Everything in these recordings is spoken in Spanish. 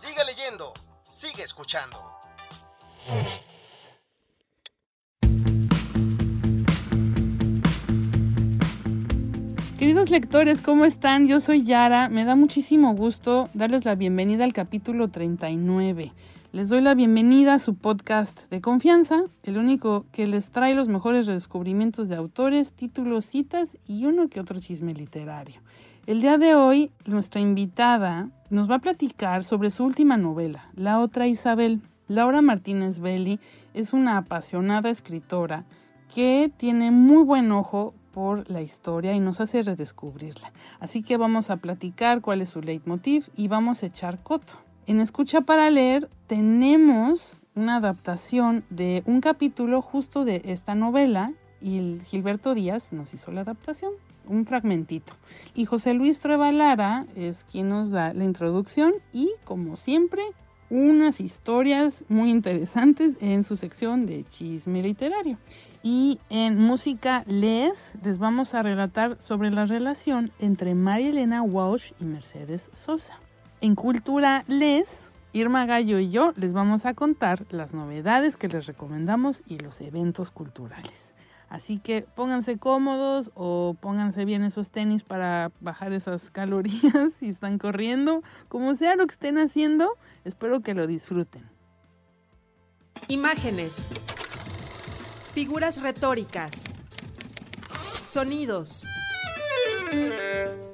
Sigue leyendo, sigue escuchando. Queridos lectores, ¿cómo están? Yo soy Yara. Me da muchísimo gusto darles la bienvenida al capítulo 39. Les doy la bienvenida a su podcast de confianza, el único que les trae los mejores redescubrimientos de autores, títulos, citas y uno que otro chisme literario. El día de hoy, nuestra invitada nos va a platicar sobre su última novela, La otra Isabel. Laura Martínez Belli es una apasionada escritora que tiene muy buen ojo por la historia y nos hace redescubrirla. Así que vamos a platicar cuál es su leitmotiv y vamos a echar coto. En Escucha para leer tenemos una adaptación de un capítulo justo de esta novela y Gilberto Díaz nos hizo la adaptación un fragmentito. Y José Luis Trevalara es quien nos da la introducción y, como siempre, unas historias muy interesantes en su sección de chisme literario. Y en Música Les les vamos a relatar sobre la relación entre María Elena Walsh y Mercedes Sosa. En Cultura Les, Irma Gallo y yo les vamos a contar las novedades que les recomendamos y los eventos culturales. Así que pónganse cómodos o pónganse bien esos tenis para bajar esas calorías si están corriendo. Como sea lo que estén haciendo, espero que lo disfruten. Imágenes. Figuras retóricas. Sonidos.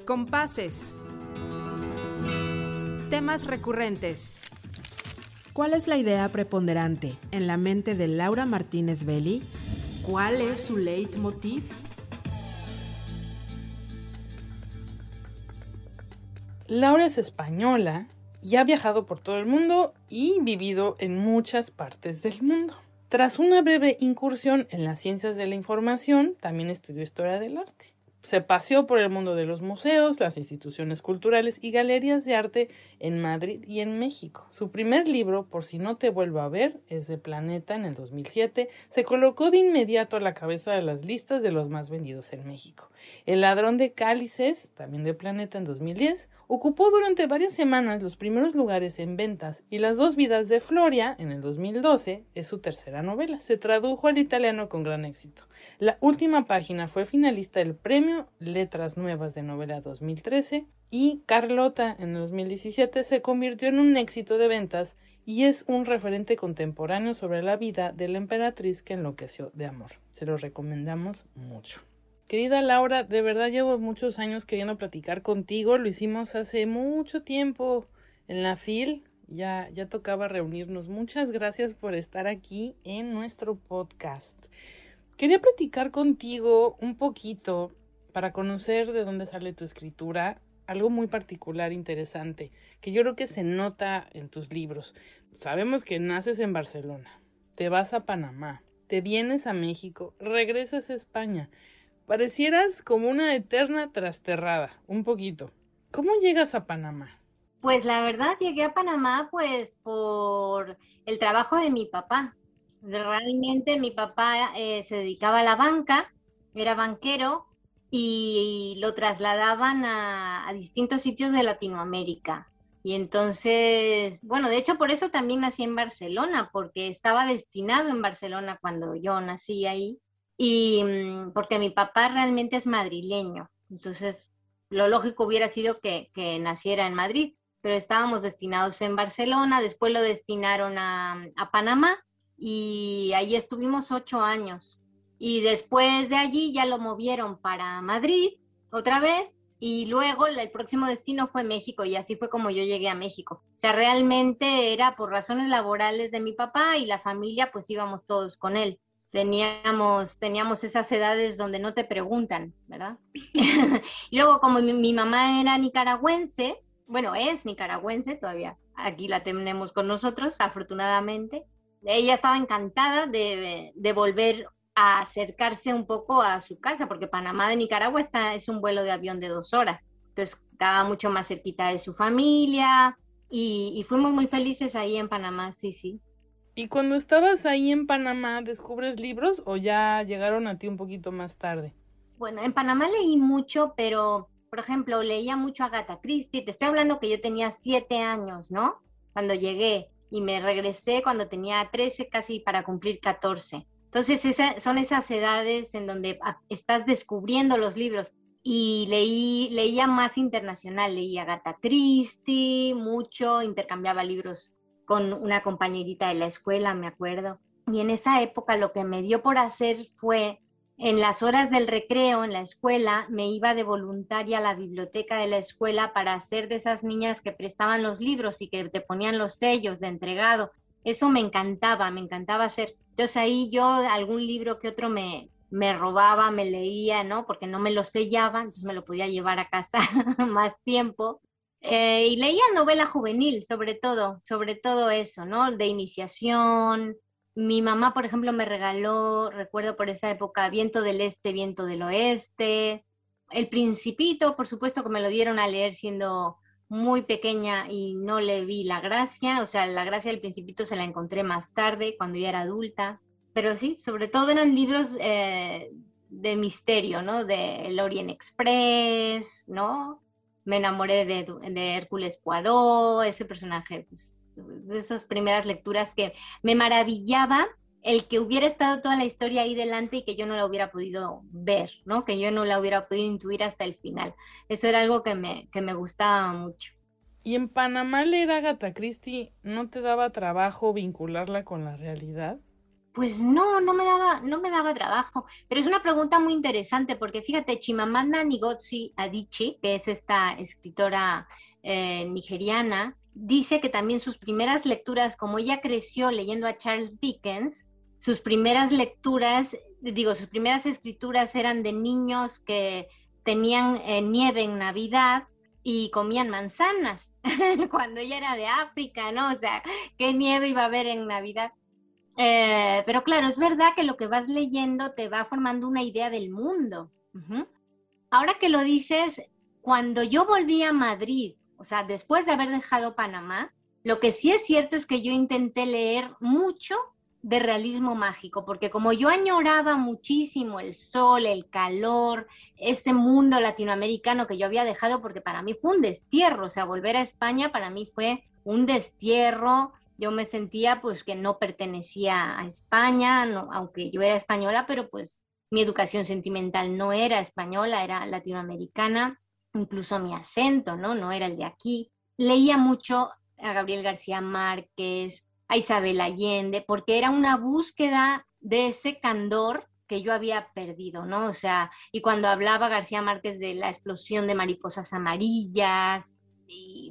Compases. Temas recurrentes. ¿Cuál es la idea preponderante en la mente de Laura Martínez Belli? ¿Cuál es su leitmotiv? Laura es española y ha viajado por todo el mundo y vivido en muchas partes del mundo. Tras una breve incursión en las ciencias de la información, también estudió historia del arte. Se paseó por el mundo de los museos, las instituciones culturales y galerías de arte en Madrid y en México. Su primer libro, Por si no te vuelvo a ver, es de Planeta en el 2007. Se colocó de inmediato a la cabeza de las listas de los más vendidos en México. El ladrón de cálices, también de Planeta en 2010, ocupó durante varias semanas los primeros lugares en ventas y Las dos vidas de Floria en el 2012 es su tercera novela. Se tradujo al italiano con gran éxito. La última página fue finalista del premio Letras Nuevas de Novela 2013 y Carlota en el 2017 se convirtió en un éxito de ventas y es un referente contemporáneo sobre la vida de la emperatriz que enloqueció de amor. Se lo recomendamos mucho. Querida Laura, de verdad llevo muchos años queriendo platicar contigo. Lo hicimos hace mucho tiempo en la FIL. Ya, ya tocaba reunirnos. Muchas gracias por estar aquí en nuestro podcast. Quería platicar contigo un poquito para conocer de dónde sale tu escritura, algo muy particular, interesante, que yo creo que se nota en tus libros. Sabemos que naces en Barcelona, te vas a Panamá, te vienes a México, regresas a España. Parecieras como una eterna trasterrada, un poquito. ¿Cómo llegas a Panamá? Pues la verdad llegué a Panamá pues por el trabajo de mi papá. Realmente mi papá eh, se dedicaba a la banca, era banquero y lo trasladaban a, distintos sitios de Latinoamérica. Y entonces, bueno, de hecho por eso también nací en Barcelona, porque estaba destinado en Barcelona cuando yo nací ahí, y mm, porque mi papá realmente es madrileño. Entonces, lo lógico hubiera sido que, que naciera en Madrid, pero estábamos destinados en Barcelona, después lo destinaron a, a Panamá y ahí estuvimos ocho años. Y después de allí ya lo movieron para Madrid otra vez y luego el próximo destino fue México y así fue como yo llegué a México. O sea, realmente era por razones laborales de mi papá y la familia pues íbamos todos con él. Teníamos, teníamos esas edades donde no te preguntan, ¿verdad? y luego como mi, mi mamá era nicaragüense, bueno, es nicaragüense todavía. Aquí la tenemos con nosotros, afortunadamente. Ella estaba encantada de, de volver a acercarse un poco a su casa, porque Panamá de Nicaragua está, es un vuelo de avión de dos horas. Entonces estaba mucho más cerquita de su familia y, y fuimos muy felices ahí en Panamá, sí, sí. ¿Y cuando estabas ahí en Panamá, descubres libros o ya llegaron a ti un poquito más tarde? Bueno, en Panamá leí mucho, pero, por ejemplo, leía mucho a Agatha Christie. Te estoy hablando que yo tenía siete años, ¿no? Cuando llegué y me regresé cuando tenía 13, casi para cumplir 14. Entonces, esa, son esas edades en donde estás descubriendo los libros. Y leí, leía más internacional, leía Agatha Christie, mucho, intercambiaba libros con una compañerita de la escuela, me acuerdo. Y en esa época lo que me dio por hacer fue, en las horas del recreo en la escuela, me iba de voluntaria a la biblioteca de la escuela para ser de esas niñas que prestaban los libros y que te ponían los sellos de entregado. Eso me encantaba, me encantaba hacer. Entonces ahí yo algún libro que otro me, me robaba, me leía, ¿no? Porque no me lo sellaba, entonces me lo podía llevar a casa más tiempo. Eh, y leía novela juvenil, sobre todo, sobre todo eso, ¿no? De iniciación. Mi mamá, por ejemplo, me regaló, recuerdo por esa época, Viento del Este, Viento del Oeste. El Principito, por supuesto que me lo dieron a leer siendo muy pequeña y no le vi la gracia, o sea, la gracia del principito se la encontré más tarde, cuando ya era adulta, pero sí, sobre todo eran libros eh, de misterio, ¿no? De El Orient Express, ¿no? Me enamoré de, de Hércules Poirot, ese personaje, pues, de esas primeras lecturas que me maravillaba el que hubiera estado toda la historia ahí delante y que yo no la hubiera podido ver, ¿no? Que yo no la hubiera podido intuir hasta el final. Eso era algo que me, que me gustaba mucho. ¿Y en Panamá leer a Agatha Christie no te daba trabajo vincularla con la realidad? Pues no, no me daba, no me daba trabajo. Pero es una pregunta muy interesante porque fíjate, Chimamanda Ngozi Adichie, que es esta escritora eh, nigeriana, dice que también sus primeras lecturas, como ella creció leyendo a Charles Dickens, sus primeras lecturas, digo, sus primeras escrituras eran de niños que tenían eh, nieve en Navidad y comían manzanas, cuando ella era de África, ¿no? O sea, ¿qué nieve iba a haber en Navidad? Eh, pero claro, es verdad que lo que vas leyendo te va formando una idea del mundo. Ahora que lo dices, cuando yo volví a Madrid, o sea, después de haber dejado Panamá, lo que sí es cierto es que yo intenté leer mucho de realismo mágico, porque como yo añoraba muchísimo el sol, el calor, ese mundo latinoamericano que yo había dejado, porque para mí fue un destierro, o sea, volver a España para mí fue un destierro, yo me sentía pues que no pertenecía a España, aunque yo era española, pero pues mi educación sentimental no era española, era latinoamericana, incluso mi acento, ¿no? No era el de aquí. Leía mucho a Gabriel García Márquez, a Isabel Allende, porque era una búsqueda de ese candor que yo había perdido, ¿no? O sea, y cuando hablaba García Márquez de la explosión de mariposas amarillas,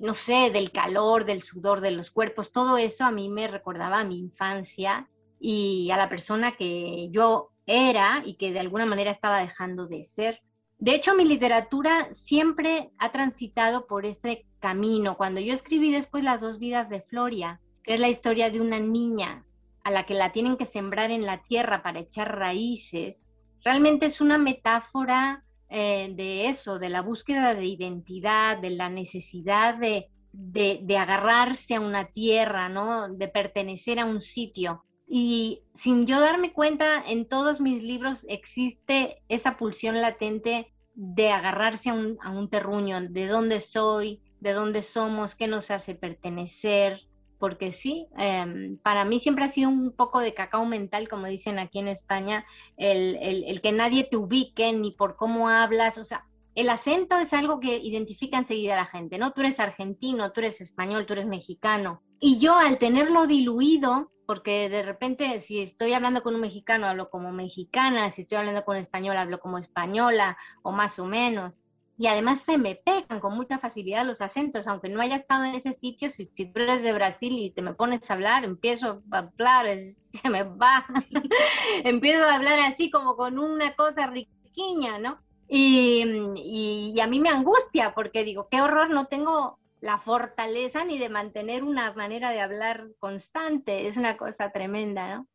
no sé, del calor, del sudor de los cuerpos, todo eso a mí me recordaba a mi infancia y a la persona que yo era y que de alguna manera estaba dejando de ser. De hecho, mi literatura siempre ha transitado por ese camino. Cuando yo escribí después Las dos vidas de Floria, que es la historia de una niña a la que la tienen que sembrar en la tierra para echar raíces, realmente es una metáfora eh, de eso, de la búsqueda de identidad, de la necesidad de, de, agarrarse a una tierra, ¿no? de pertenecer a un sitio. Y sin yo darme cuenta, en todos mis libros existe esa pulsión latente de agarrarse a un, a un terruño, de dónde soy, de dónde somos, qué nos hace pertenecer, porque sí, em, para mí siempre ha sido un poco de cacao mental, como dicen aquí en España, el, el, que nadie te ubique ni por cómo hablas, o sea, el acento es algo que identifica enseguida a la gente, ¿no? Tú eres argentino, tú eres español, tú eres mexicano. Y yo al tenerlo diluido, porque de repente si estoy hablando con un mexicano hablo como mexicana, si estoy hablando con un español hablo como española o más o menos y además se me pegan con mucha facilidad los acentos, aunque no haya estado en ese sitio, si, si tú eres de Brasil y te me pones a hablar, empiezo a hablar, se me va, empiezo a hablar así como con una cosa riquiña, ¿no? Y, y, a mí me angustia porque digo, qué horror, no tengo la fortaleza ni de mantener una manera de hablar constante. Es una cosa tremenda, ¿no?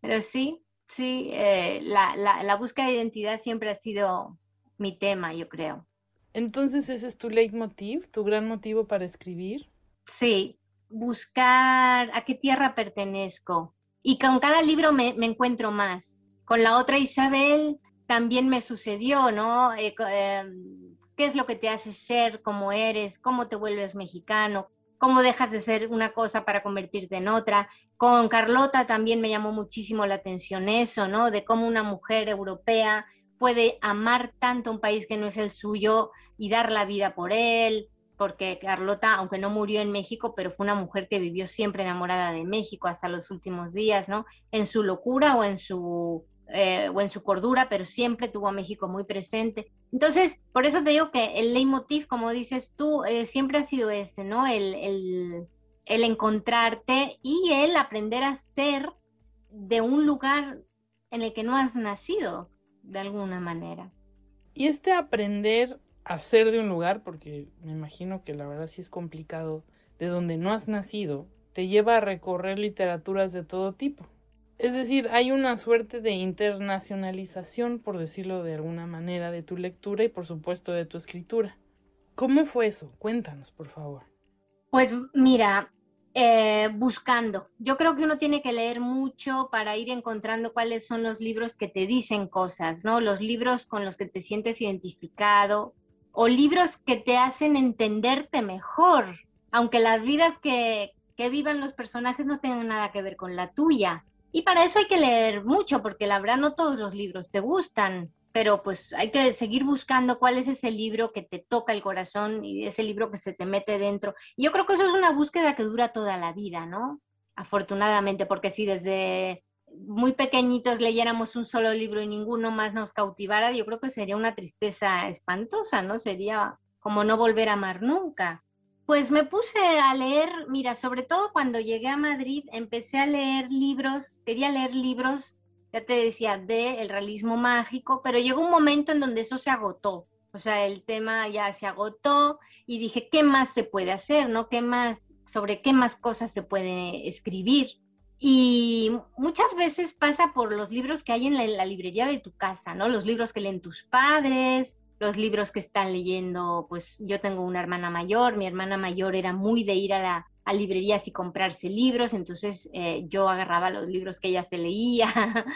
Pero sí, sí, eh, la, la, la búsqueda de identidad siempre ha sido mi tema, yo creo. Entonces, ¿ese es tu leitmotiv, tu gran motivo para escribir? Sí, buscar a qué tierra pertenezco. Y con cada libro me, encuentro más. Con la otra Isabel también me sucedió, ¿no? Eh, eh, ¿Qué es lo que te hace ser como eres? ¿Cómo te vuelves mexicano? ¿Cómo dejas de ser una cosa para convertirte en otra? Con Carlota también me llamó muchísimo la atención eso, ¿no? De cómo una mujer europea puede amar tanto un país que no es el suyo y dar la vida por él, porque Carlota, aunque no murió en México, pero fue una mujer que vivió siempre enamorada de México hasta los últimos días, ¿no? En su locura o en su, eh, o en su cordura, pero siempre tuvo a México muy presente. Entonces, por eso te digo que el leitmotiv, como dices tú, eh, siempre ha sido ese, ¿no? El, el, el encontrarte y el aprender a ser de un lugar en el que no has nacido de alguna manera. Y este aprender a ser de un lugar, porque me imagino que la verdad sí es complicado, de donde no has nacido, te lleva a recorrer literaturas de todo tipo. Es decir, hay una suerte de internacionalización, por decirlo de alguna manera, de tu lectura y por supuesto de tu escritura. ¿Cómo fue eso? Cuéntanos, por favor. Pues mira, eh, buscando. Yo creo que uno tiene que leer mucho para ir encontrando cuáles son los libros que te dicen cosas, ¿no? Los libros con los que te sientes identificado o libros que te hacen entenderte mejor, aunque las vidas que, que vivan los personajes no tengan nada que ver con la tuya. Y para eso hay que leer mucho, porque la verdad no todos los libros te gustan pero pues hay que seguir buscando cuál es ese libro que te toca el corazón y ese libro que se te mete dentro. Y yo creo que eso es una búsqueda que dura toda la vida, ¿no? Afortunadamente, porque si desde muy pequeñitos leyéramos un solo libro y ninguno más nos cautivara, yo creo que sería una tristeza espantosa, ¿no? Sería como no volver a amar nunca. Pues me puse a leer, mira, sobre todo cuando llegué a Madrid, empecé a leer libros, quería leer libros ya te decía, de el realismo mágico, pero llegó un momento en donde eso se agotó. O sea, el tema ya se agotó y dije, ¿qué más se puede hacer? ¿No? ¿Qué más, sobre qué más cosas se puede escribir? Y muchas veces pasa por los libros que hay en la, la, librería de tu casa, ¿no? Los libros que leen tus padres, los libros que están leyendo, pues yo tengo una hermana mayor, mi hermana mayor era muy de ir a la, a librerías y comprarse libros, entonces eh, yo agarraba los libros que ella se leía.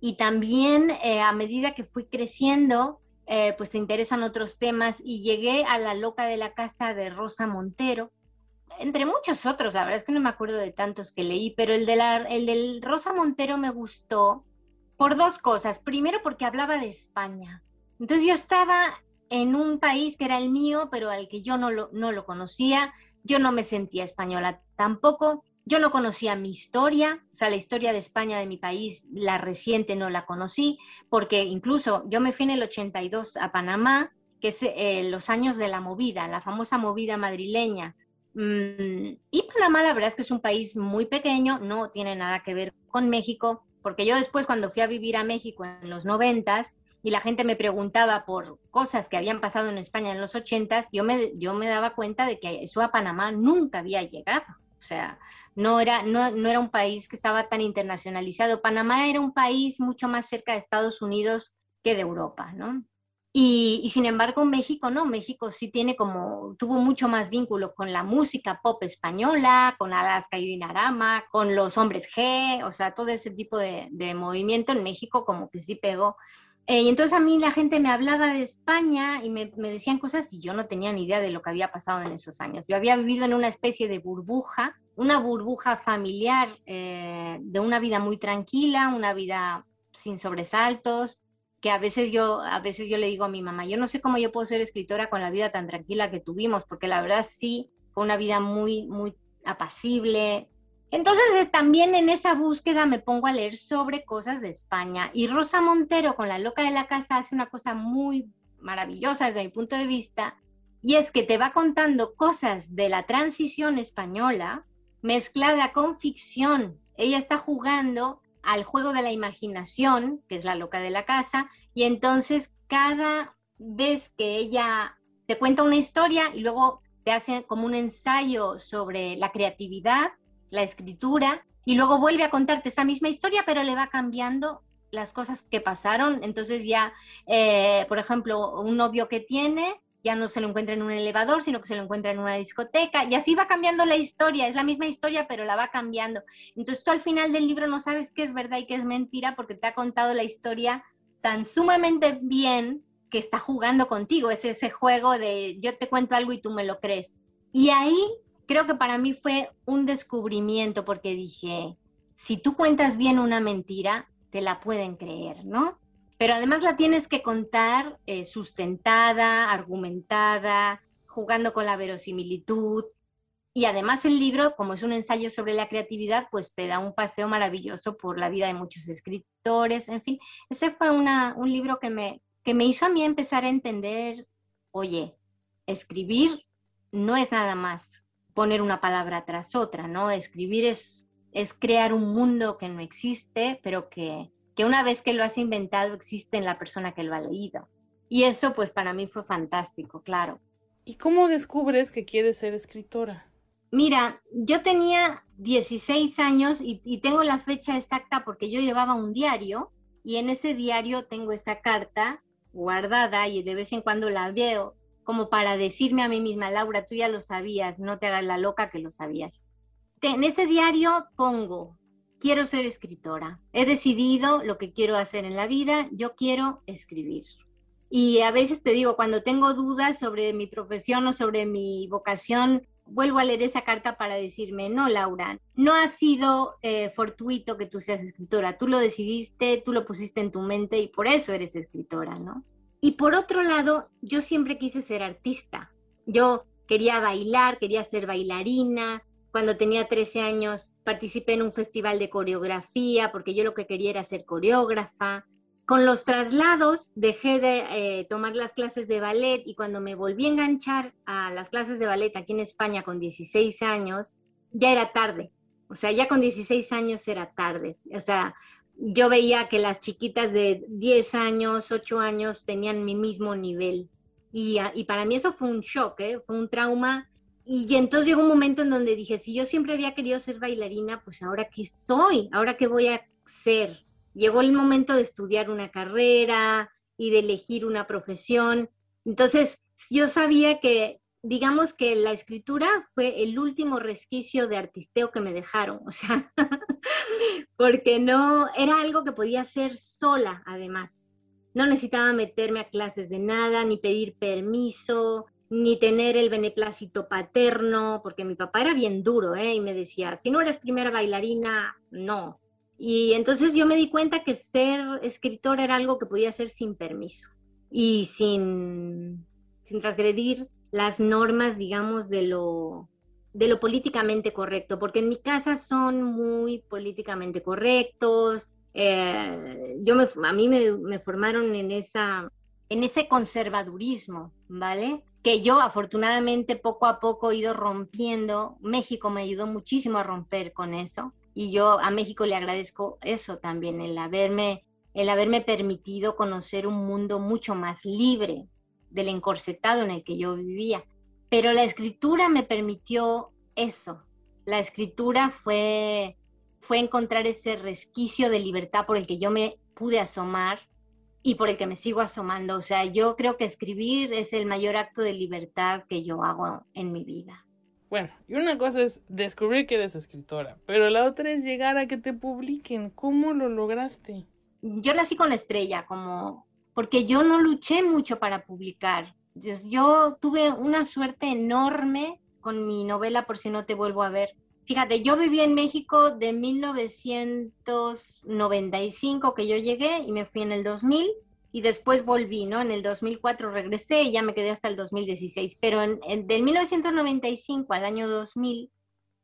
y también eh, a medida que fui creciendo, eh, pues te interesan otros temas y llegué a La Loca de la Casa de Rosa Montero, entre muchos otros, la verdad es que no me acuerdo de tantos que leí, pero el, de el del Rosa Montero me gustó por dos cosas. Primero porque hablaba de España. Entonces yo estaba en un país que era el mío, pero al que yo no lo, no lo conocía yo no me sentía española tampoco, yo no conocía mi historia, o sea, la historia de España de mi país, la reciente no la conocí, porque incluso yo me fui en el 82 a Panamá, que es eh, los años de la movida, la famosa movida madrileña. Mm, y Panamá, la verdad es que es un país muy pequeño, no tiene nada que ver con México, porque yo después cuando fui a vivir a México en los noventas, y la gente me preguntaba por cosas que habían pasado en España en los ochentas, yo me, yo me daba cuenta de que eso a Panamá nunca había llegado. O sea, no era, no, no era un país que estaba tan internacionalizado. Panamá era un país mucho más cerca de Estados Unidos que de Europa, ¿no? Y, y, sin embargo México no, México sí tiene como, tuvo mucho más vínculo con la música pop española, con Alaska y Dinarama, con los hombres G, o sea, todo ese tipo de, de movimiento en México como que sí pegó. Eh, y entonces a mí la gente me hablaba de España y me, decían cosas y yo no tenía ni idea de lo que había pasado en esos años. Yo había vivido en una especie de burbuja, una burbuja familiar eh, de una vida muy tranquila, una vida sin sobresaltos, que a veces yo a veces yo le digo a mi mamá, yo no sé cómo yo puedo ser escritora con la vida tan tranquila que tuvimos, porque la verdad sí fue una vida muy muy apacible, entonces eh, también en esa búsqueda me pongo a leer sobre cosas de España y Rosa Montero con La Loca de la Casa hace una cosa muy maravillosa desde mi punto de vista y es que te va contando cosas de la transición española mezclada con ficción. Ella está jugando al juego de la imaginación, que es La Loca de la Casa, y entonces cada vez que ella te cuenta una historia y luego te hace como un ensayo sobre la creatividad, la escritura, y luego vuelve a contarte esa misma historia, pero le va cambiando las cosas que pasaron. Entonces ya, eh, por ejemplo, un novio que tiene, ya no se lo encuentra en un elevador, sino que se lo encuentra en una discoteca, y así va cambiando la historia, es la misma historia, pero la va cambiando. Entonces tú al final del libro no sabes qué es verdad y qué es mentira, porque te ha contado la historia tan sumamente bien que está jugando contigo, es ese juego de yo te cuento algo y tú me lo crees. Y ahí creo que para mí fue un descubrimiento porque dije, si tú cuentas bien una mentira, te la pueden creer, ¿no? Pero además la tienes que contar eh, sustentada, argumentada, jugando con la verosimilitud. Y además el libro, como es un ensayo sobre la creatividad, pues te da un paseo maravilloso por la vida de muchos escritores. En fin, ese fue un libro que me, que me hizo a mí empezar a entender, oye, escribir no es nada más poner una palabra tras otra, ¿no? Escribir es, es crear un mundo que no existe, pero que, que una vez que lo has inventado existe en la persona que lo ha leído. Y eso pues para mí fue fantástico, claro. ¿Y cómo descubres que quieres ser escritora? Mira, yo tenía 16 años y, y, tengo la fecha exacta porque yo llevaba un diario y en ese diario tengo esa carta guardada y de vez en cuando la veo como para decirme a mí misma, Laura, tú ya lo sabías, no te hagas la loca que lo sabías. En ese diario pongo, quiero ser escritora, he decidido lo que quiero hacer en la vida, yo quiero escribir. Y a veces te digo, cuando tengo dudas sobre mi profesión o sobre mi vocación, vuelvo a leer esa carta para decirme, no, Laura, no ha sido eh, fortuito que tú seas escritora, tú lo decidiste, tú lo pusiste en tu mente y por eso eres escritora, ¿no? Y por otro lado, yo siempre quise ser artista. Yo quería bailar, quería ser bailarina. Cuando tenía 13 años participé en un festival de coreografía porque yo lo que quería era ser coreógrafa. Con los traslados dejé de eh, tomar las clases de ballet y cuando me volví a enganchar a las clases de ballet aquí en España con 16 años, ya era tarde. O sea, ya con 16 años era tarde. O sea, yo veía que las chiquitas de 10 años, 8 años tenían mi mismo nivel. Y, ah, y para mí eso fue un shock, ¿eh? fue un trauma. Y entonces llegó un momento en donde dije, si yo siempre había querido ser bailarina, pues ahora qué soy, ahora qué voy a ser. Llegó el momento de estudiar una carrera y de elegir una profesión. Entonces yo sabía que digamos que la escritura fue el último resquicio de artisteo que me dejaron, o sea, porque no, era algo que podía hacer sola además. No necesitaba meterme a clases de nada, ni pedir permiso, ni tener el beneplácito paterno, porque mi papá era bien duro, ¿eh? Y me decía, si no eres primera bailarina, no. Y entonces yo me di cuenta que ser escritor era algo que podía hacer sin permiso y sin, sin transgredir las normas, digamos, de lo, de lo políticamente correcto, porque en mi casa son muy políticamente correctos. Eh, yo me, a mí me, formaron en, esa, en ese conservadurismo, ¿vale? Que yo afortunadamente poco a poco he ido rompiendo. México me ayudó muchísimo a romper con eso y yo a México le agradezco eso también, el haberme, el haberme permitido conocer un mundo mucho más libre, del encorsetado en el que yo vivía. Pero la escritura me permitió eso. La escritura fue, fue encontrar ese resquicio de libertad por el que yo me pude asomar y por el que me sigo asomando. O sea, yo creo que escribir es el mayor acto de libertad que yo hago en mi vida. Bueno, y una cosa es descubrir que eres escritora, pero la otra es llegar a que te publiquen. ¿Cómo lo lograste? Yo nací con la estrella, como porque yo no luché mucho para publicar. Yo tuve una suerte enorme con mi novela Por si no te vuelvo a ver. Fíjate, yo viví en México de 1995 que yo llegué y me fui en el 2000 y después volví, ¿no? En el 2004 regresé y ya me quedé hasta el 2016. Pero en, del 1995 al año 2000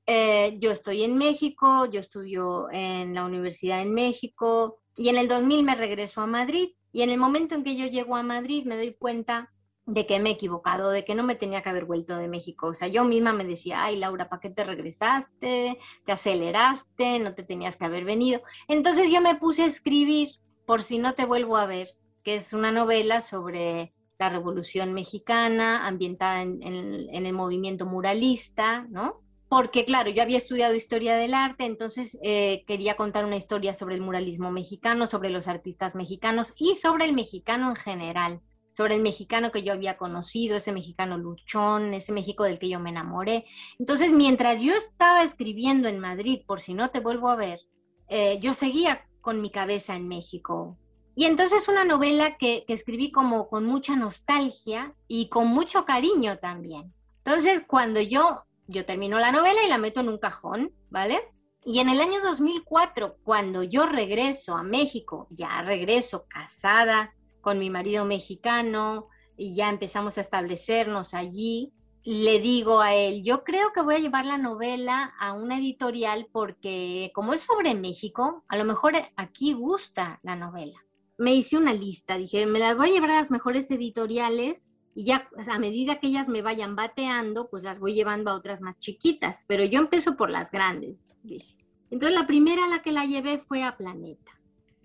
eh, yo estoy en México, yo estudio en la universidad en México y en el 2000 me regreso a Madrid y en el momento en que yo llego a Madrid me doy cuenta de que me he equivocado, de que no me tenía que haber vuelto de México. O sea, yo misma me decía, ay, Laura, ¿para qué te regresaste? Te aceleraste, no te tenías que haber venido. Entonces yo me puse a escribir, por si no te vuelvo a ver, que es una novela sobre la Revolución Mexicana, ambientada en, el movimiento muralista, ¿no? porque claro, yo había estudiado historia del arte, entonces eh, quería contar una historia sobre el muralismo mexicano, sobre los artistas mexicanos y sobre el mexicano en general, sobre el mexicano que yo había conocido, ese mexicano luchón, ese México del que yo me enamoré. Entonces, mientras yo estaba escribiendo en Madrid, por si no te vuelvo a ver, eh, yo seguía con mi cabeza en México. Y entonces una novela que, que escribí como con mucha nostalgia y con mucho cariño también. Entonces, cuando yo yo termino la novela y la meto en un cajón, ¿vale? Y en el año 2004, cuando yo regreso a México, ya regreso casada con mi marido mexicano y ya empezamos a establecernos allí, le digo a él, yo creo que voy a llevar la novela a una editorial porque como es sobre México, a lo mejor aquí gusta la novela. Me hice una lista, dije, me la voy a llevar a las mejores editoriales y ya a medida que ellas me vayan bateando, pues las voy llevando a otras más chiquitas, pero yo empiezo por las grandes, dije. Entonces la primera a la que la llevé fue a Planeta.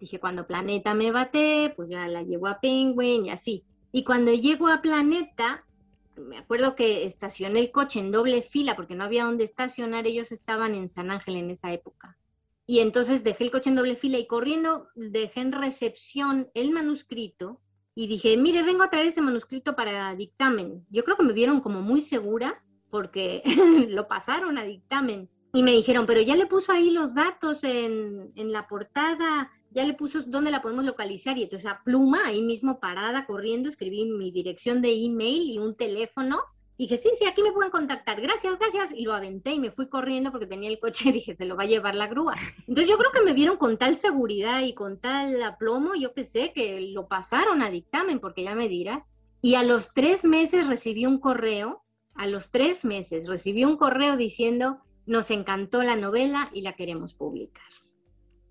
Dije, cuando Planeta me bate, pues ya la llevo a Penguin y así. Y cuando llego a Planeta, me acuerdo que estacioné el coche en doble fila porque no había dónde estacionar, ellos estaban en San Ángel en esa época. Y entonces dejé el coche en doble fila y corriendo dejé en recepción el manuscrito y dije, mire, vengo a traer ese manuscrito para dictamen. Yo creo que me vieron como muy segura porque lo pasaron a dictamen. Y me dijeron, pero ya le puso ahí los datos en, en la portada, ya le puso dónde la podemos localizar. Y entonces a pluma, ahí mismo parada, corriendo, escribí mi dirección de email y un teléfono Dije, sí, sí, aquí me pueden contactar, gracias, gracias. Y lo aventé y me fui corriendo porque tenía el coche y dije, se lo va a llevar la grúa. Entonces yo creo que me vieron con tal seguridad y con tal aplomo, yo que sé, que lo pasaron a dictamen, porque ya me dirás. Y a los tres meses recibí un correo, a los tres meses recibí un correo diciendo, nos encantó la novela y la queremos publicar.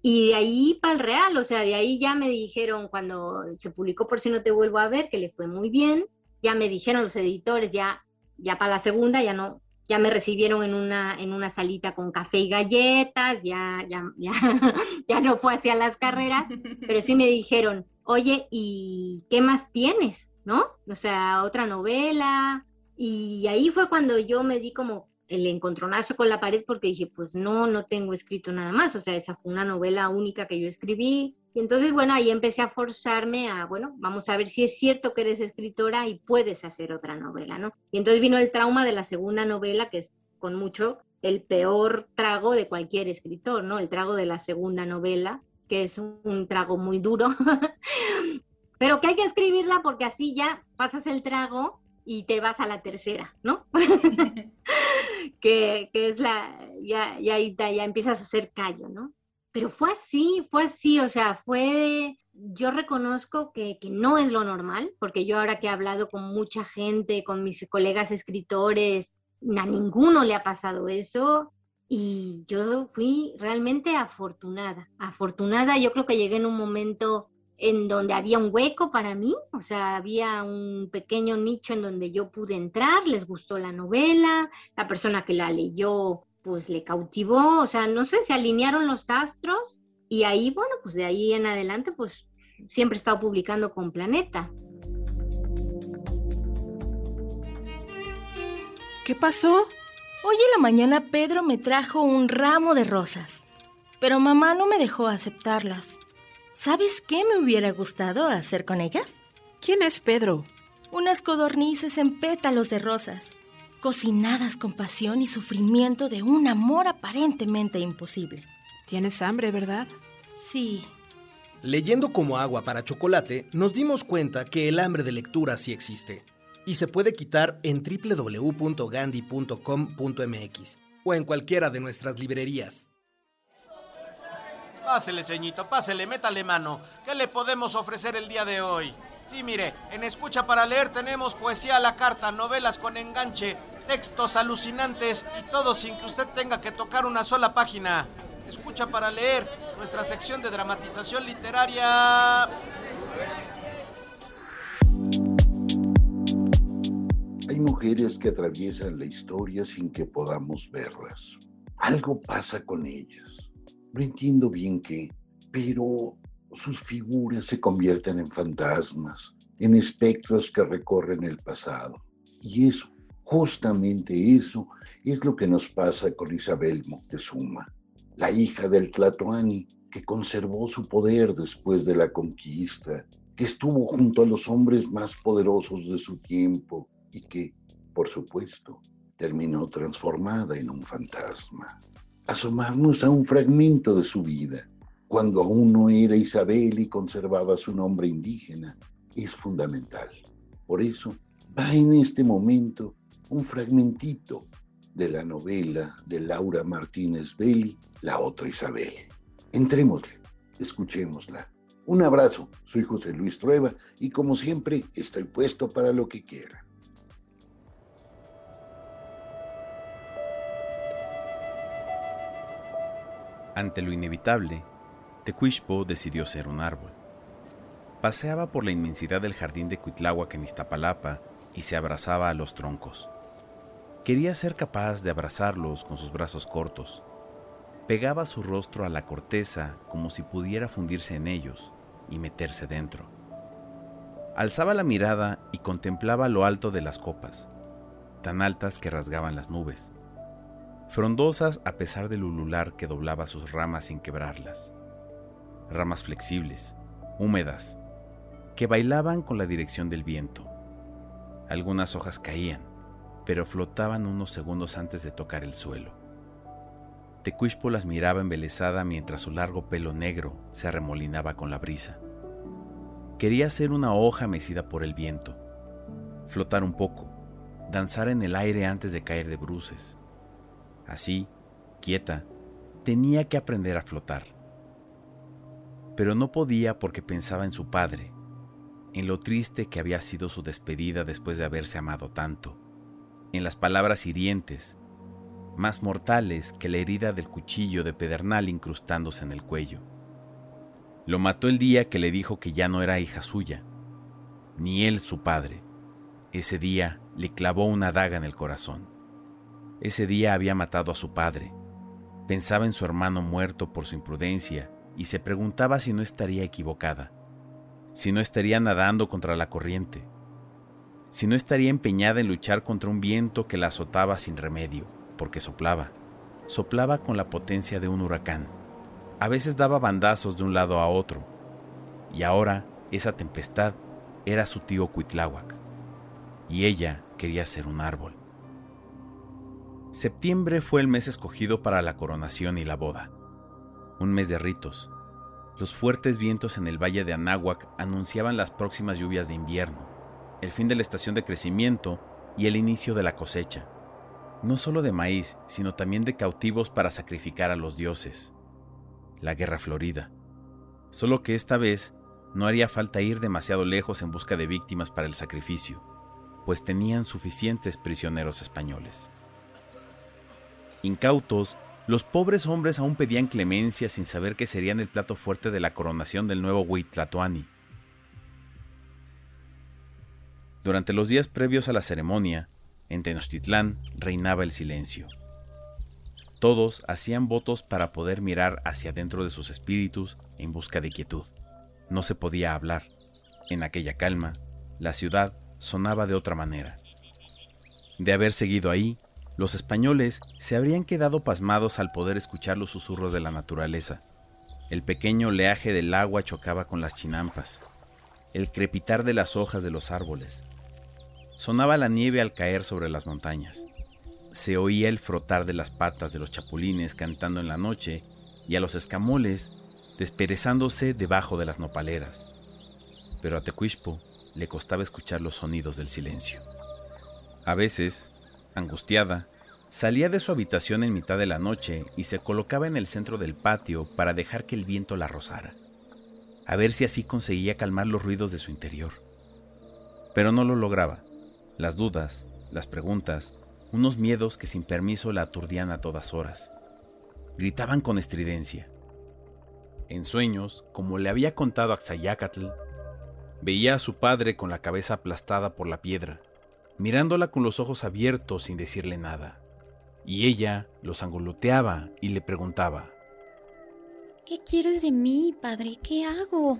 Y de ahí para el real, o sea, de ahí ya me dijeron cuando se publicó Por si no te vuelvo a ver, que le fue muy bien, ya me dijeron los editores, ya ya para la segunda ya no, ya me recibieron en una, en una salita con café y galletas, ya, ya, ya, ya no fue hacia las carreras, pero sí me dijeron, oye, ¿y qué más tienes? ¿No? O sea, otra novela. Y ahí fue cuando yo me di como el encontronazo con la pared porque dije, pues no, no tengo escrito nada más. O sea, esa fue una novela única que yo escribí. Y entonces, bueno, ahí empecé a forzarme a, bueno, vamos a ver si es cierto que eres escritora y puedes hacer otra novela, ¿no? Y entonces vino el trauma de la segunda novela, que es con mucho el peor trago de cualquier escritor, ¿no? El trago de la segunda novela, que es un, trago muy duro, pero que hay que escribirla porque así ya pasas el trago y te vas a la tercera, ¿no? que, que, es la, ya, ya, ya empiezas a hacer callo, ¿no? pero fue así, fue así, o sea, fue, yo reconozco que, que, no es lo normal, porque yo ahora que he hablado con mucha gente, con mis colegas escritores, a ninguno le ha pasado eso. Y yo fui realmente afortunada, afortunada, yo creo que llegué en un momento en donde había un hueco para mí, o sea, había un pequeño nicho en donde yo pude entrar, les gustó la novela, la persona que la leyó pues le cautivó, o sea, no sé, se alinearon los astros y ahí, bueno, pues de ahí en adelante, pues siempre he estado publicando con Planeta. ¿Qué pasó? Hoy en la mañana Pedro me trajo un ramo de rosas, pero mamá no me dejó aceptarlas. ¿Sabes qué me hubiera gustado hacer con ellas? ¿Quién es Pedro? Unas codornices en pétalos de rosas cocinadas con pasión y sufrimiento de un amor aparentemente imposible. Tienes hambre, ¿verdad? Sí. Leyendo como agua para chocolate, nos dimos cuenta que el hambre de lectura sí existe y se puede quitar en www.gandhi.com.mx o en cualquiera de nuestras librerías. Pásele, ceñito, pásele, métale mano. ¿Qué le podemos ofrecer el día de hoy? Sí, mire, en Escucha para Leer tenemos poesía a la carta, novelas con enganche, textos alucinantes y todo sin que usted tenga que tocar una sola página. Escucha para leer nuestra sección de dramatización literaria. Hay mujeres que atraviesan la historia sin que podamos verlas. Algo pasa con ellas. No entiendo bien qué, pero sus figuras se convierten en fantasmas, en espectros que recorren el pasado. Y eso, justamente eso, es lo que nos pasa con Isabel Moctezuma, la hija del Tlatoani, que conservó su poder después de la conquista, que estuvo junto a los hombres más poderosos de su tiempo y que, por supuesto, terminó transformada en un fantasma. Asomarnos a un fragmento de su vida, cuando aún no era Isabel y conservaba su nombre indígena, es fundamental. Por eso va en este momento un fragmentito de la novela de Laura Martínez Belli, La otra Isabel. Entrémosle, escuchémosla. Un abrazo, soy José Luis Trueba y como siempre estoy puesto para lo que quiera. Ante lo inevitable, Tecuishpo decidió ser un árbol. Paseaba por la inmensidad del jardín de Cuitláhuac en y se abrazaba a los troncos. Quería ser capaz de abrazarlos con sus brazos cortos. Pegaba su rostro a la corteza como si pudiera fundirse en ellos y meterse dentro. Alzaba la mirada y contemplaba lo alto de las copas, tan altas que rasgaban las nubes frondosas a pesar del ulular que doblaba sus ramas sin quebrarlas. Ramas flexibles, húmedas, que bailaban con la dirección del viento. Algunas hojas caían, pero flotaban unos segundos antes de tocar el suelo. Tecuishpo las miraba embelesada mientras su largo pelo negro se arremolinaba con la brisa. Quería ser una hoja mecida por el viento, flotar un poco, danzar en el aire antes de caer de bruces, Así, quieta, tenía que aprender a flotar. Pero no podía porque pensaba en su padre, en lo triste que había sido su despedida después de haberse amado tanto, en las palabras hirientes, más mortales que la herida del cuchillo de pedernal incrustándose en el cuello. Lo mató el día que le dijo que ya no era hija suya, ni él su padre. Ese día le clavó una daga en el corazón. Ese día había matado a su padre. Pensaba en su hermano muerto por su imprudencia y se preguntaba si no estaría equivocada, si no estaría nadando contra la corriente, si no estaría empeñada en luchar contra un viento que la azotaba sin remedio, porque soplaba, soplaba con la potencia de un huracán. A veces daba bandazos de un lado a otro, y ahora esa tempestad era su tío Cuitláhuac, y ella quería ser un árbol. Septiembre fue el mes escogido para la coronación y la boda. Un mes de ritos. Los fuertes vientos en el valle de Anáhuac anunciaban las próximas lluvias de invierno, el fin de la estación de crecimiento y el inicio de la cosecha. No solo de maíz, sino también de cautivos para sacrificar a los dioses. La guerra florida. Solo que esta vez no haría falta ir demasiado lejos en busca de víctimas para el sacrificio, pues tenían suficientes prisioneros españoles. Incautos, los pobres hombres aún pedían clemencia sin saber que serían el plato fuerte de la coronación del nuevo Huitlatoani. Durante los días previos a la ceremonia, en Tenochtitlán reinaba el silencio. Todos hacían votos para poder mirar hacia dentro de sus espíritus en busca de quietud. No se podía hablar. En aquella calma, la ciudad sonaba de otra manera. De haber seguido ahí, los españoles se habrían quedado pasmados al poder escuchar los susurros de la naturaleza. El pequeño oleaje del agua chocaba con las chinampas, el crepitar de las hojas de los árboles. Sonaba la nieve al caer sobre las montañas. Se oía el frotar de las patas de los chapulines cantando en la noche y a los escamoles desperezándose debajo de las nopaleras. Pero a Tecuishpo le costaba escuchar los sonidos del silencio. A veces, Angustiada, salía de su habitación en mitad de la noche y se colocaba en el centro del patio para dejar que el viento la rozara, a ver si así conseguía calmar los ruidos de su interior. Pero no lo lograba. Las dudas, las preguntas, unos miedos que sin permiso la aturdían a todas horas. Gritaban con estridencia. En sueños, como le había contado Axayacatl, veía a su padre con la cabeza aplastada por la piedra, mirándola con los ojos abiertos sin decirle nada. Y ella los angoloteaba y le preguntaba, ¿Qué quieres de mí, padre? ¿Qué hago?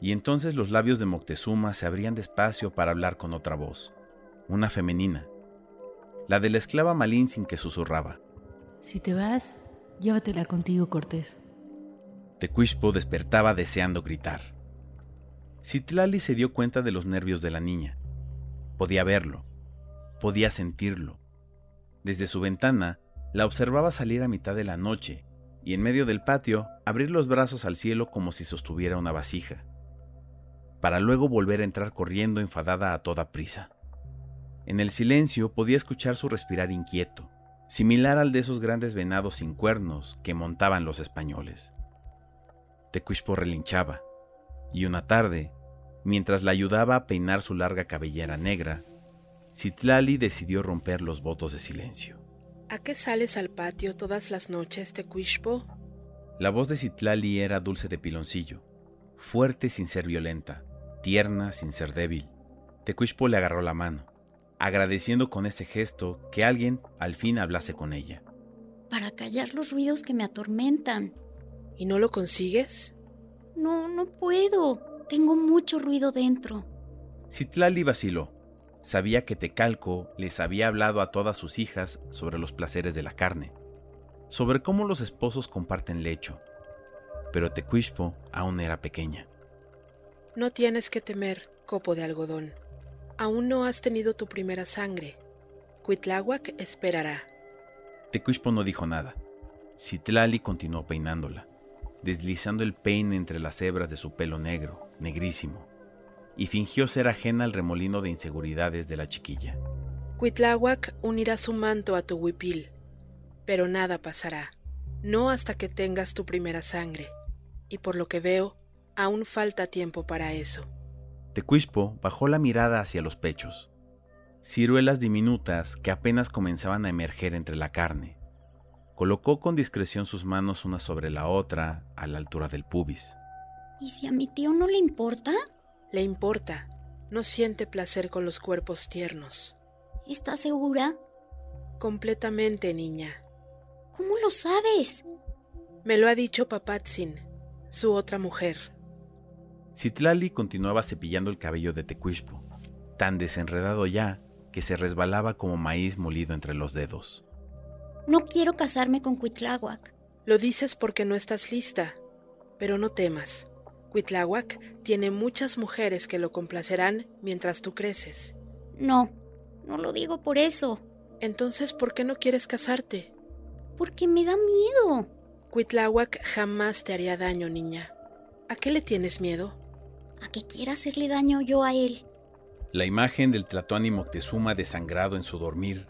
y entonces los labios de Moctezuma se abrían despacio para hablar con otra voz, una femenina, la de la esclava Malin que susurraba. Si te vas, llévatela contigo, Cortés. Tecuishpo despertaba deseando gritar. Citlali se dio cuenta de los nervios de la niña. Podía verlo, podía sentirlo. Desde su ventana, la observaba salir a mitad de la noche y en medio del patio abrir los brazos al cielo como si sostuviera una vasija, para luego volver a entrar corriendo enfadada a toda prisa. En el silencio podía escuchar su respirar inquieto, similar al de esos grandes venados sin cuernos que montaban los españoles. Tecuishpo relinchaba, y una tarde, mientras la ayudaba a peinar su larga cabellera negra, Citlali decidió romper los votos de silencio. ¿A qué sales al patio todas las noches, Tecuishpo? La voz de Citlali era dulce de piloncillo, fuerte sin ser violenta, tierna sin ser débil. Tecuishpo le agarró la mano, agradeciendo con ese gesto que alguien al fin hablase con ella. Para callar los ruidos que me atormentan. ¿Y no lo consigues? No, no puedo. Tengo mucho ruido dentro. Citlali vaciló. Sabía que Tecalco les había hablado a todas sus hijas sobre los placeres de la carne, sobre cómo los esposos comparten lecho. Pero Tecuishpo aún era pequeña. No tienes que temer, copo de algodón. Aún no has tenido tu primera sangre. Cuitláhuac esperará. Tecuishpo no dijo nada. Citlali continuó peinándola deslizando el peine entre las hebras de su pelo negro, negrísimo, y fingió ser ajena al remolino de inseguridades de la chiquilla. Cuitláhuac unirá su manto a tu huipil, pero nada pasará, no hasta que tengas tu primera sangre, y por lo que veo, aún falta tiempo para eso. Tecuispo bajó la mirada hacia los pechos, ciruelas diminutas que apenas comenzaban a emerger entre la carne, Colocó con discreción sus manos una sobre la otra, a la altura del pubis. ¿Y si a mi tío no le importa? Le importa. No siente placer con los cuerpos tiernos. ¿Estás segura? Completamente, niña. ¿Cómo lo sabes? Me lo ha dicho Papatzin, su otra mujer. Citlali continuaba cepillando el cabello de Tecuishpo, tan desenredado ya que se resbalaba como maíz molido entre los dedos. No quiero casarme con Cuitláhuac. Lo dices porque no estás lista, pero no temas. Cuitláhuac tiene muchas mujeres que lo complacerán mientras tú creces. No, no lo digo por eso. Entonces, ¿por qué no quieres casarte? Porque me da miedo. Cuitláhuac jamás te haría daño, niña. ¿A qué le tienes miedo? A que quiera hacerle daño yo a él. La imagen del Tlatoani Moctezuma desangrado en su dormir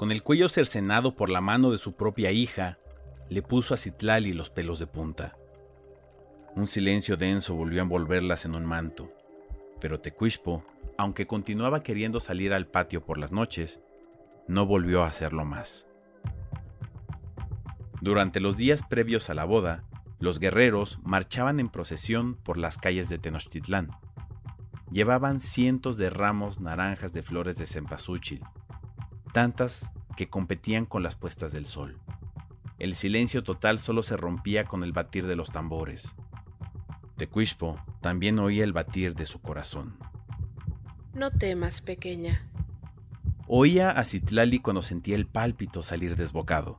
con el cuello cercenado por la mano de su propia hija, le puso a Citlali los pelos de punta. Un silencio denso volvió a envolverlas en un manto, pero Tecuishpo, aunque continuaba queriendo salir al patio por las noches, no volvió a hacerlo más. Durante los días previos a la boda, los guerreros marchaban en procesión por las calles de Tenochtitlán. Llevaban cientos de ramos naranjas de flores de cempasúchil, tantas que competían con las puestas del sol. El silencio total solo se rompía con el batir de los tambores. Tecuishpo también oía el batir de su corazón. No temas, pequeña. Oía a Citlali cuando sentía el pálpito salir desbocado.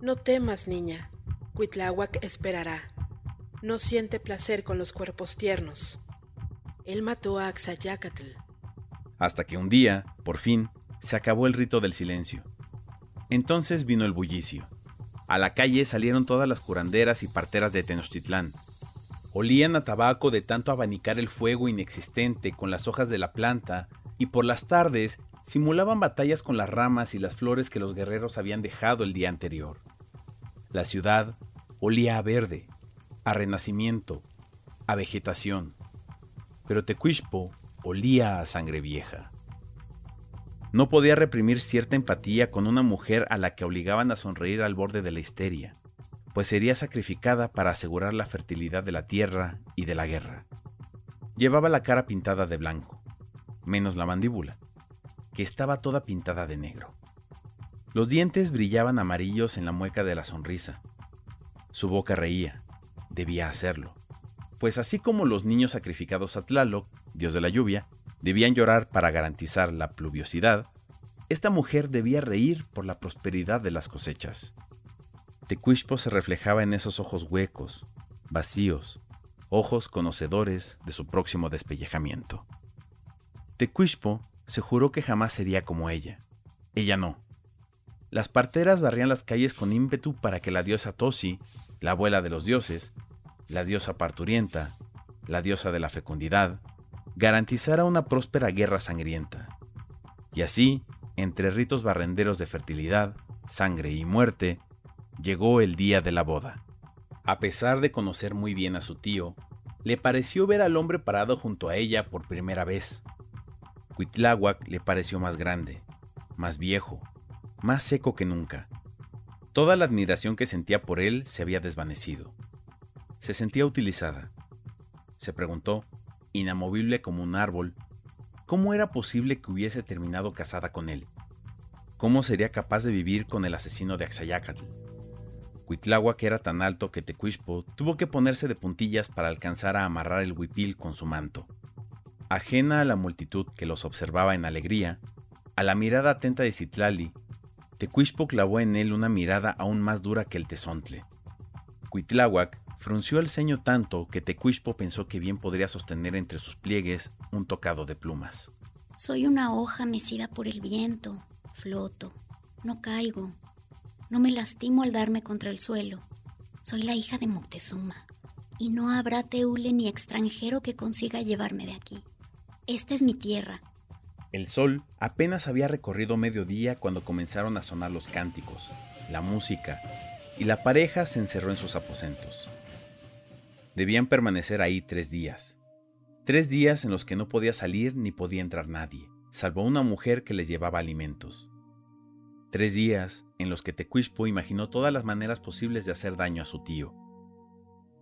No temas, niña. Cuitláhuac esperará. No siente placer con los cuerpos tiernos. Él mató a Axayacatl. Hasta que un día, por fin, se acabó el rito del silencio. Entonces vino el bullicio. A la calle salieron todas las curanderas y parteras de Tenochtitlán. Olían a tabaco de tanto abanicar el fuego inexistente con las hojas de la planta y por las tardes simulaban batallas con las ramas y las flores que los guerreros habían dejado el día anterior. La ciudad olía a verde, a renacimiento, a vegetación, pero Tecuishpo olía a sangre vieja. No podía reprimir cierta empatía con una mujer a la que obligaban a sonreír al borde de la histeria, pues sería sacrificada para asegurar la fertilidad de la tierra y de la guerra. Llevaba la cara pintada de blanco, menos la mandíbula, que estaba toda pintada de negro. Los dientes brillaban amarillos en la mueca de la sonrisa. Su boca reía, debía hacerlo, pues así como los niños sacrificados a Tlaloc, dios de la lluvia, debían llorar para garantizar la pluviosidad, esta mujer debía reír por la prosperidad de las cosechas. Tecuishpo se reflejaba en esos ojos huecos, vacíos, ojos conocedores de su próximo despellejamiento. Tecuishpo se juró que jamás sería como ella. Ella no. Las parteras barrían las calles con ímpetu para que la diosa Tosi, la abuela de los dioses, la diosa parturienta, la diosa de la fecundidad, garantizara una próspera guerra sangrienta. Y así, entre ritos barrenderos de fertilidad, sangre y muerte, llegó el día de la boda. A pesar de conocer muy bien a su tío, le pareció ver al hombre parado junto a ella por primera vez. Cuitláhuac le pareció más grande, más viejo, más seco que nunca. Toda la admiración que sentía por él se había desvanecido. Se sentía utilizada. Se preguntó, inamovible como un árbol, cómo era posible que hubiese terminado casada con él. ¿Cómo sería capaz de vivir con el asesino de Axayácatl? Que era tan alto que Tecuishpo tuvo que ponerse de puntillas para alcanzar a amarrar el huipil con su manto. Ajena a la multitud que los observaba en alegría, a la mirada atenta de Citlali, Tecuishpo clavó en él una mirada aún más dura que el tesontle. Cuitláhuac frunció el ceño tanto que Tecuishpo pensó que bien podría sostener entre sus pliegues un tocado de plumas. Soy una hoja mecida por el viento, floto, no caigo, no me lastimo al darme contra el suelo. Soy la hija de Moctezuma. Y no habrá teule ni extranjero que consiga llevarme de aquí. Esta es mi tierra. El sol apenas había recorrido mediodía cuando comenzaron a sonar los cánticos, la música, y la pareja se encerró en sus aposentos. Debían permanecer ahí tres días. Tres días en los que no podía salir ni podía entrar nadie, salvo una mujer que les llevaba alimentos. Tres días en los que Tecuishpo imaginó todas las maneras posibles de hacer daño a su tío.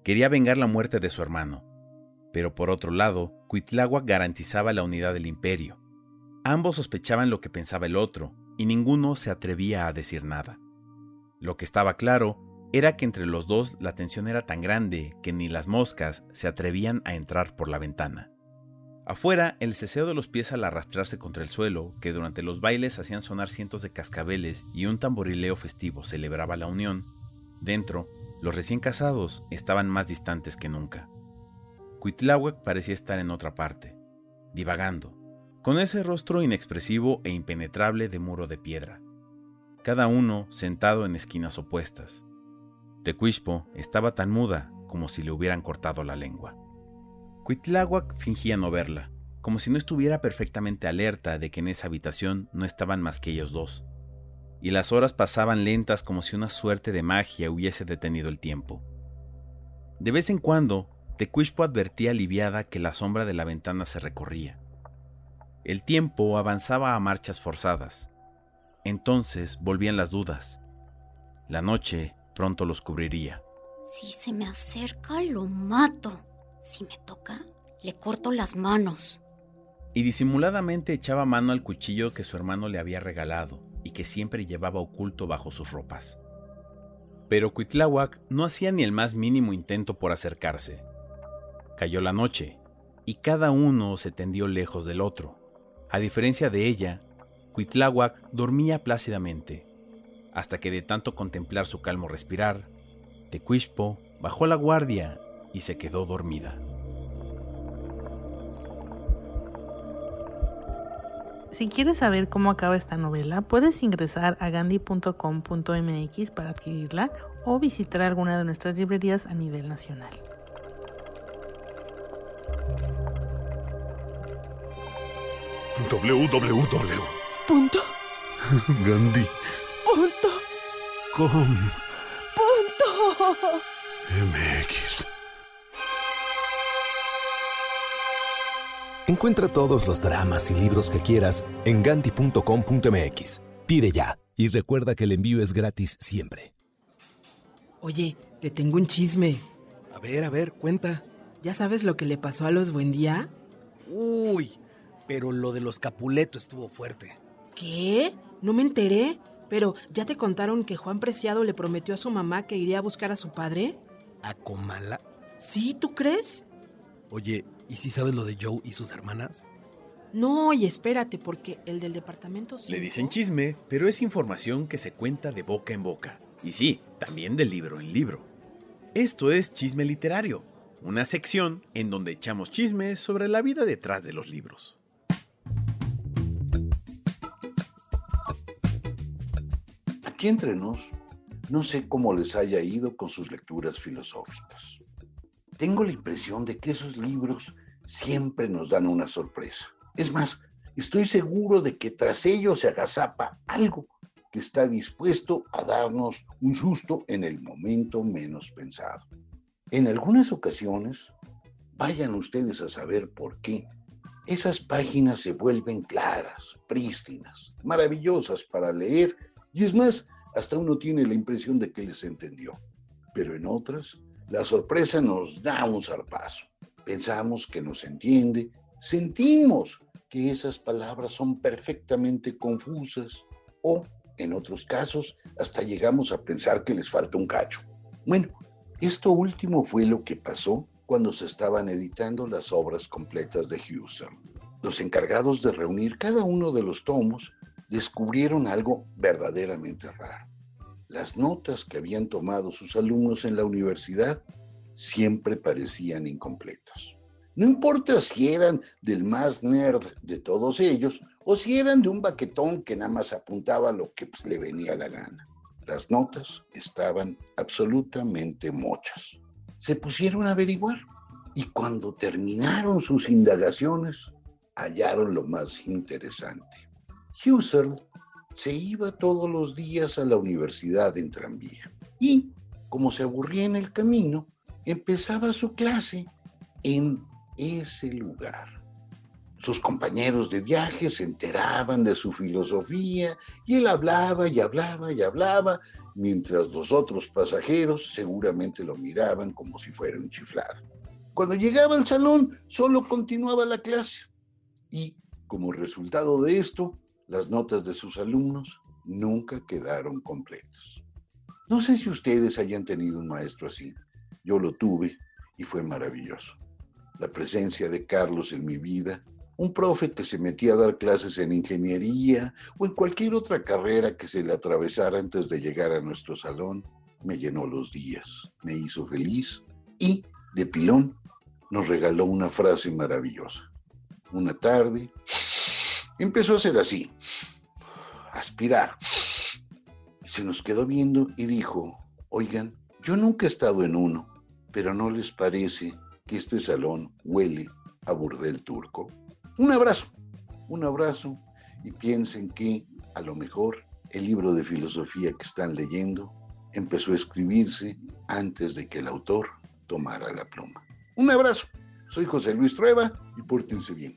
Quería vengar la muerte de su hermano, pero por otro lado, Cuitláhuac garantizaba la unidad del imperio. Ambos sospechaban lo que pensaba el otro, y ninguno se atrevía a decir nada. Lo que estaba claro era que entre los dos la tensión era tan grande que ni las moscas se atrevían a entrar por la ventana. Afuera, el ceseo de los pies al arrastrarse contra el suelo, que durante los bailes hacían sonar cientos de cascabeles y un tamborileo festivo celebraba la unión, dentro, los recién casados estaban más distantes que nunca. Cuitláhuac parecía estar en otra parte, divagando, con ese rostro inexpresivo e impenetrable de muro de piedra, cada uno sentado en esquinas opuestas. Tecuishpo estaba tan muda como si le hubieran cortado la lengua. Cuitláhuac fingía no verla, como si no estuviera perfectamente alerta de que en esa habitación no estaban más que ellos dos. Y las horas pasaban lentas como si una suerte de magia hubiese detenido el tiempo. De vez en cuando, Tecuishpo advertía aliviada que la sombra de la ventana se recorría. El tiempo avanzaba a marchas forzadas. Entonces volvían las dudas. La noche pronto los cubriría. Si se me acerca, lo mato. Si me toca, le corto las manos. Y disimuladamente echaba mano al cuchillo que su hermano le había regalado y que siempre llevaba oculto bajo sus ropas. Pero Cuitláhuac no hacía ni el más mínimo intento por acercarse. Cayó la noche, y cada uno se tendió lejos del otro. A diferencia de ella, Cuitláhuac dormía plácidamente, hasta que de tanto contemplar su calmo respirar, Tecuishpo bajó la guardia y se quedó dormida. Si quieres saber cómo acaba esta novela, puedes ingresar a gandhi.com.mx para adquirirla o visitar alguna de nuestras librerías a nivel nacional. www. Punto. Gandhi. Punto. Com. Punto. MX. Encuentra todos los dramas y libros que quieras en ganti.com.mx. Pide ya y recuerda que el envío es gratis siempre. Oye, te tengo un chisme. A ver, a ver, cuenta. ¿Ya sabes lo que le pasó a los Buendía? Uy, pero lo de los Capuleto estuvo fuerte. ¿Qué? No me enteré. Pero, ¿ya te contaron que Juan Preciado le prometió a su mamá que iría a buscar a su padre? ¿A Comala? Sí, ¿tú crees? Oye, ¿y si sabes lo de Joe y sus hermanas? No, y espérate, porque el del departamento... Le cinco- dicen chisme, pero es información que se cuenta de boca en boca. Y sí, también de libro en libro. Esto es Chisme Literario, una sección en donde echamos chismes sobre la vida detrás de los libros. Aquí entre nos, no sé cómo les haya ido con sus lecturas filosóficas. Tengo la impresión de que esos libros siempre nos dan una sorpresa. Es más, estoy seguro de que tras ellos se agazapa algo que está dispuesto a darnos un susto en el momento menos pensado. En algunas ocasiones, vayan ustedes a saber por qué, esas páginas se vuelven claras, prístinas, maravillosas para leer y es más, hasta uno tiene la impresión de que les entendió. Pero en otras, la sorpresa nos da un zarpazo. Pensamos que nos entiende, sentimos que esas palabras son perfectamente confusas o, en otros casos, hasta llegamos a pensar que les falta un cacho. Bueno, esto último fue lo que pasó cuando se estaban editando las obras completas de Husserl. Los encargados de reunir cada uno de los tomos descubrieron algo verdaderamente raro. Las notas que habían tomado sus alumnos en la universidad siempre parecían incompletas. No importa si eran del más nerd de todos ellos o si eran de un baquetón que nada más apuntaba lo que pues, le venía la gana. Las notas estaban absolutamente mochas. Se pusieron a averiguar y cuando terminaron sus indagaciones hallaron lo más interesante. Husserl se iba todos los días a la universidad en tranvía y, como se aburría en el camino, empezaba su clase en ese lugar. Sus compañeros de viaje se enteraban de su filosofía y él hablaba y hablaba y hablaba, mientras los otros pasajeros seguramente lo miraban como si fuera un chiflado. Cuando llegaba al salón, solo continuaba la clase y, como resultado de esto, las notas de sus alumnos nunca quedaron completas. No sé si ustedes hayan tenido un maestro así. Yo lo tuve y fue maravilloso. La presencia de Carlos en mi vida, un profe que se metía a dar clases en ingeniería o en cualquier otra carrera que se le atravesara antes de llegar a nuestro salón, me llenó los días, me hizo feliz y, de pilón, nos regaló una frase maravillosa. Una tarde, empezó a hacer así, aspirar. Se nos quedó viendo y dijo, oigan, yo nunca he estado en uno, pero ¿no les parece que este salón huele a burdel turco? Un abrazo, un abrazo y piensen que a lo mejor el libro de filosofía que están leyendo empezó a escribirse antes de que el autor tomara la pluma. Un abrazo, soy José Luis Trueba y pórtense bien.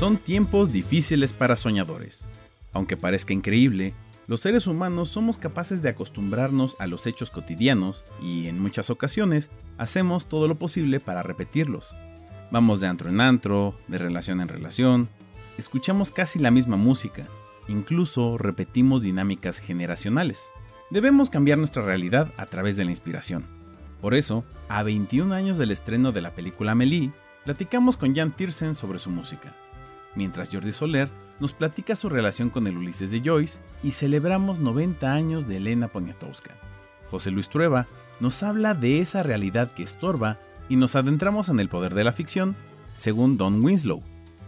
Son tiempos difíciles para soñadores. Aunque parezca increíble, los seres humanos somos capaces de acostumbrarnos a los hechos cotidianos y en muchas ocasiones hacemos todo lo posible para repetirlos. Vamos de antro en antro, de relación en relación, escuchamos casi la misma música, incluso repetimos dinámicas generacionales. Debemos cambiar nuestra realidad a través de la inspiración. Por eso, a 21 años del estreno de la película Amélie, platicamos con Jan Tiersen sobre su música mientras Jordi Soler nos platica su relación con el Ulises de Joyce y celebramos 90 años de Elena Poniatowska. José Luis Trueba nos habla de esa realidad que estorba y nos adentramos en el poder de la ficción, según Don Winslow.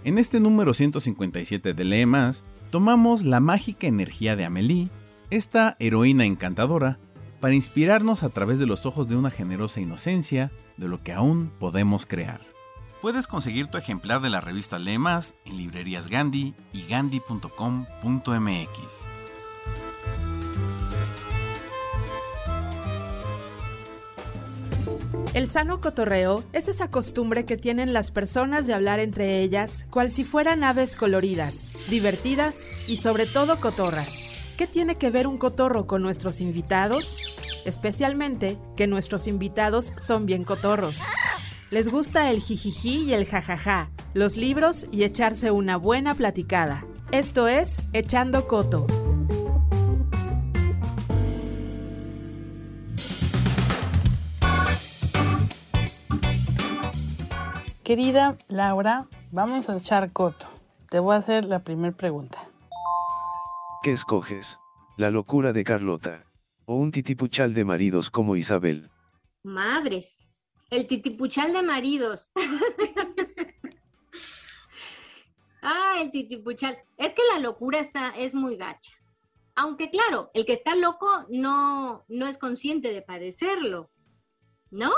En este número 157 de Lee Más, tomamos la mágica energía de Amélie, esta heroína encantadora, para inspirarnos a través de los ojos de una generosa inocencia de lo que aún podemos crear. Puedes conseguir tu ejemplar de la revista Lee en librerías Gandhi y gandhi.com.mx. El sano cotorreo es esa costumbre que tienen las personas de hablar entre ellas, cual si fueran aves coloridas, divertidas y sobre todo cotorras. ¿Qué tiene que ver un cotorro con nuestros invitados? Especialmente que nuestros invitados son bien cotorros. Les gusta el jijiji y el jajaja, los libros y echarse una buena platicada. Esto es Echando Coto. Querida Laura, vamos a echar coto. Te voy a hacer la primera pregunta. ¿Qué escoges? ¿La locura de Carlota? ¿O un titipuchal de maridos como Isabel? Madres, el titipuchal de maridos. ah, el titipuchal. Es que la locura está, es muy gacha. Aunque claro, el que está loco no, no es consciente de padecerlo, ¿no?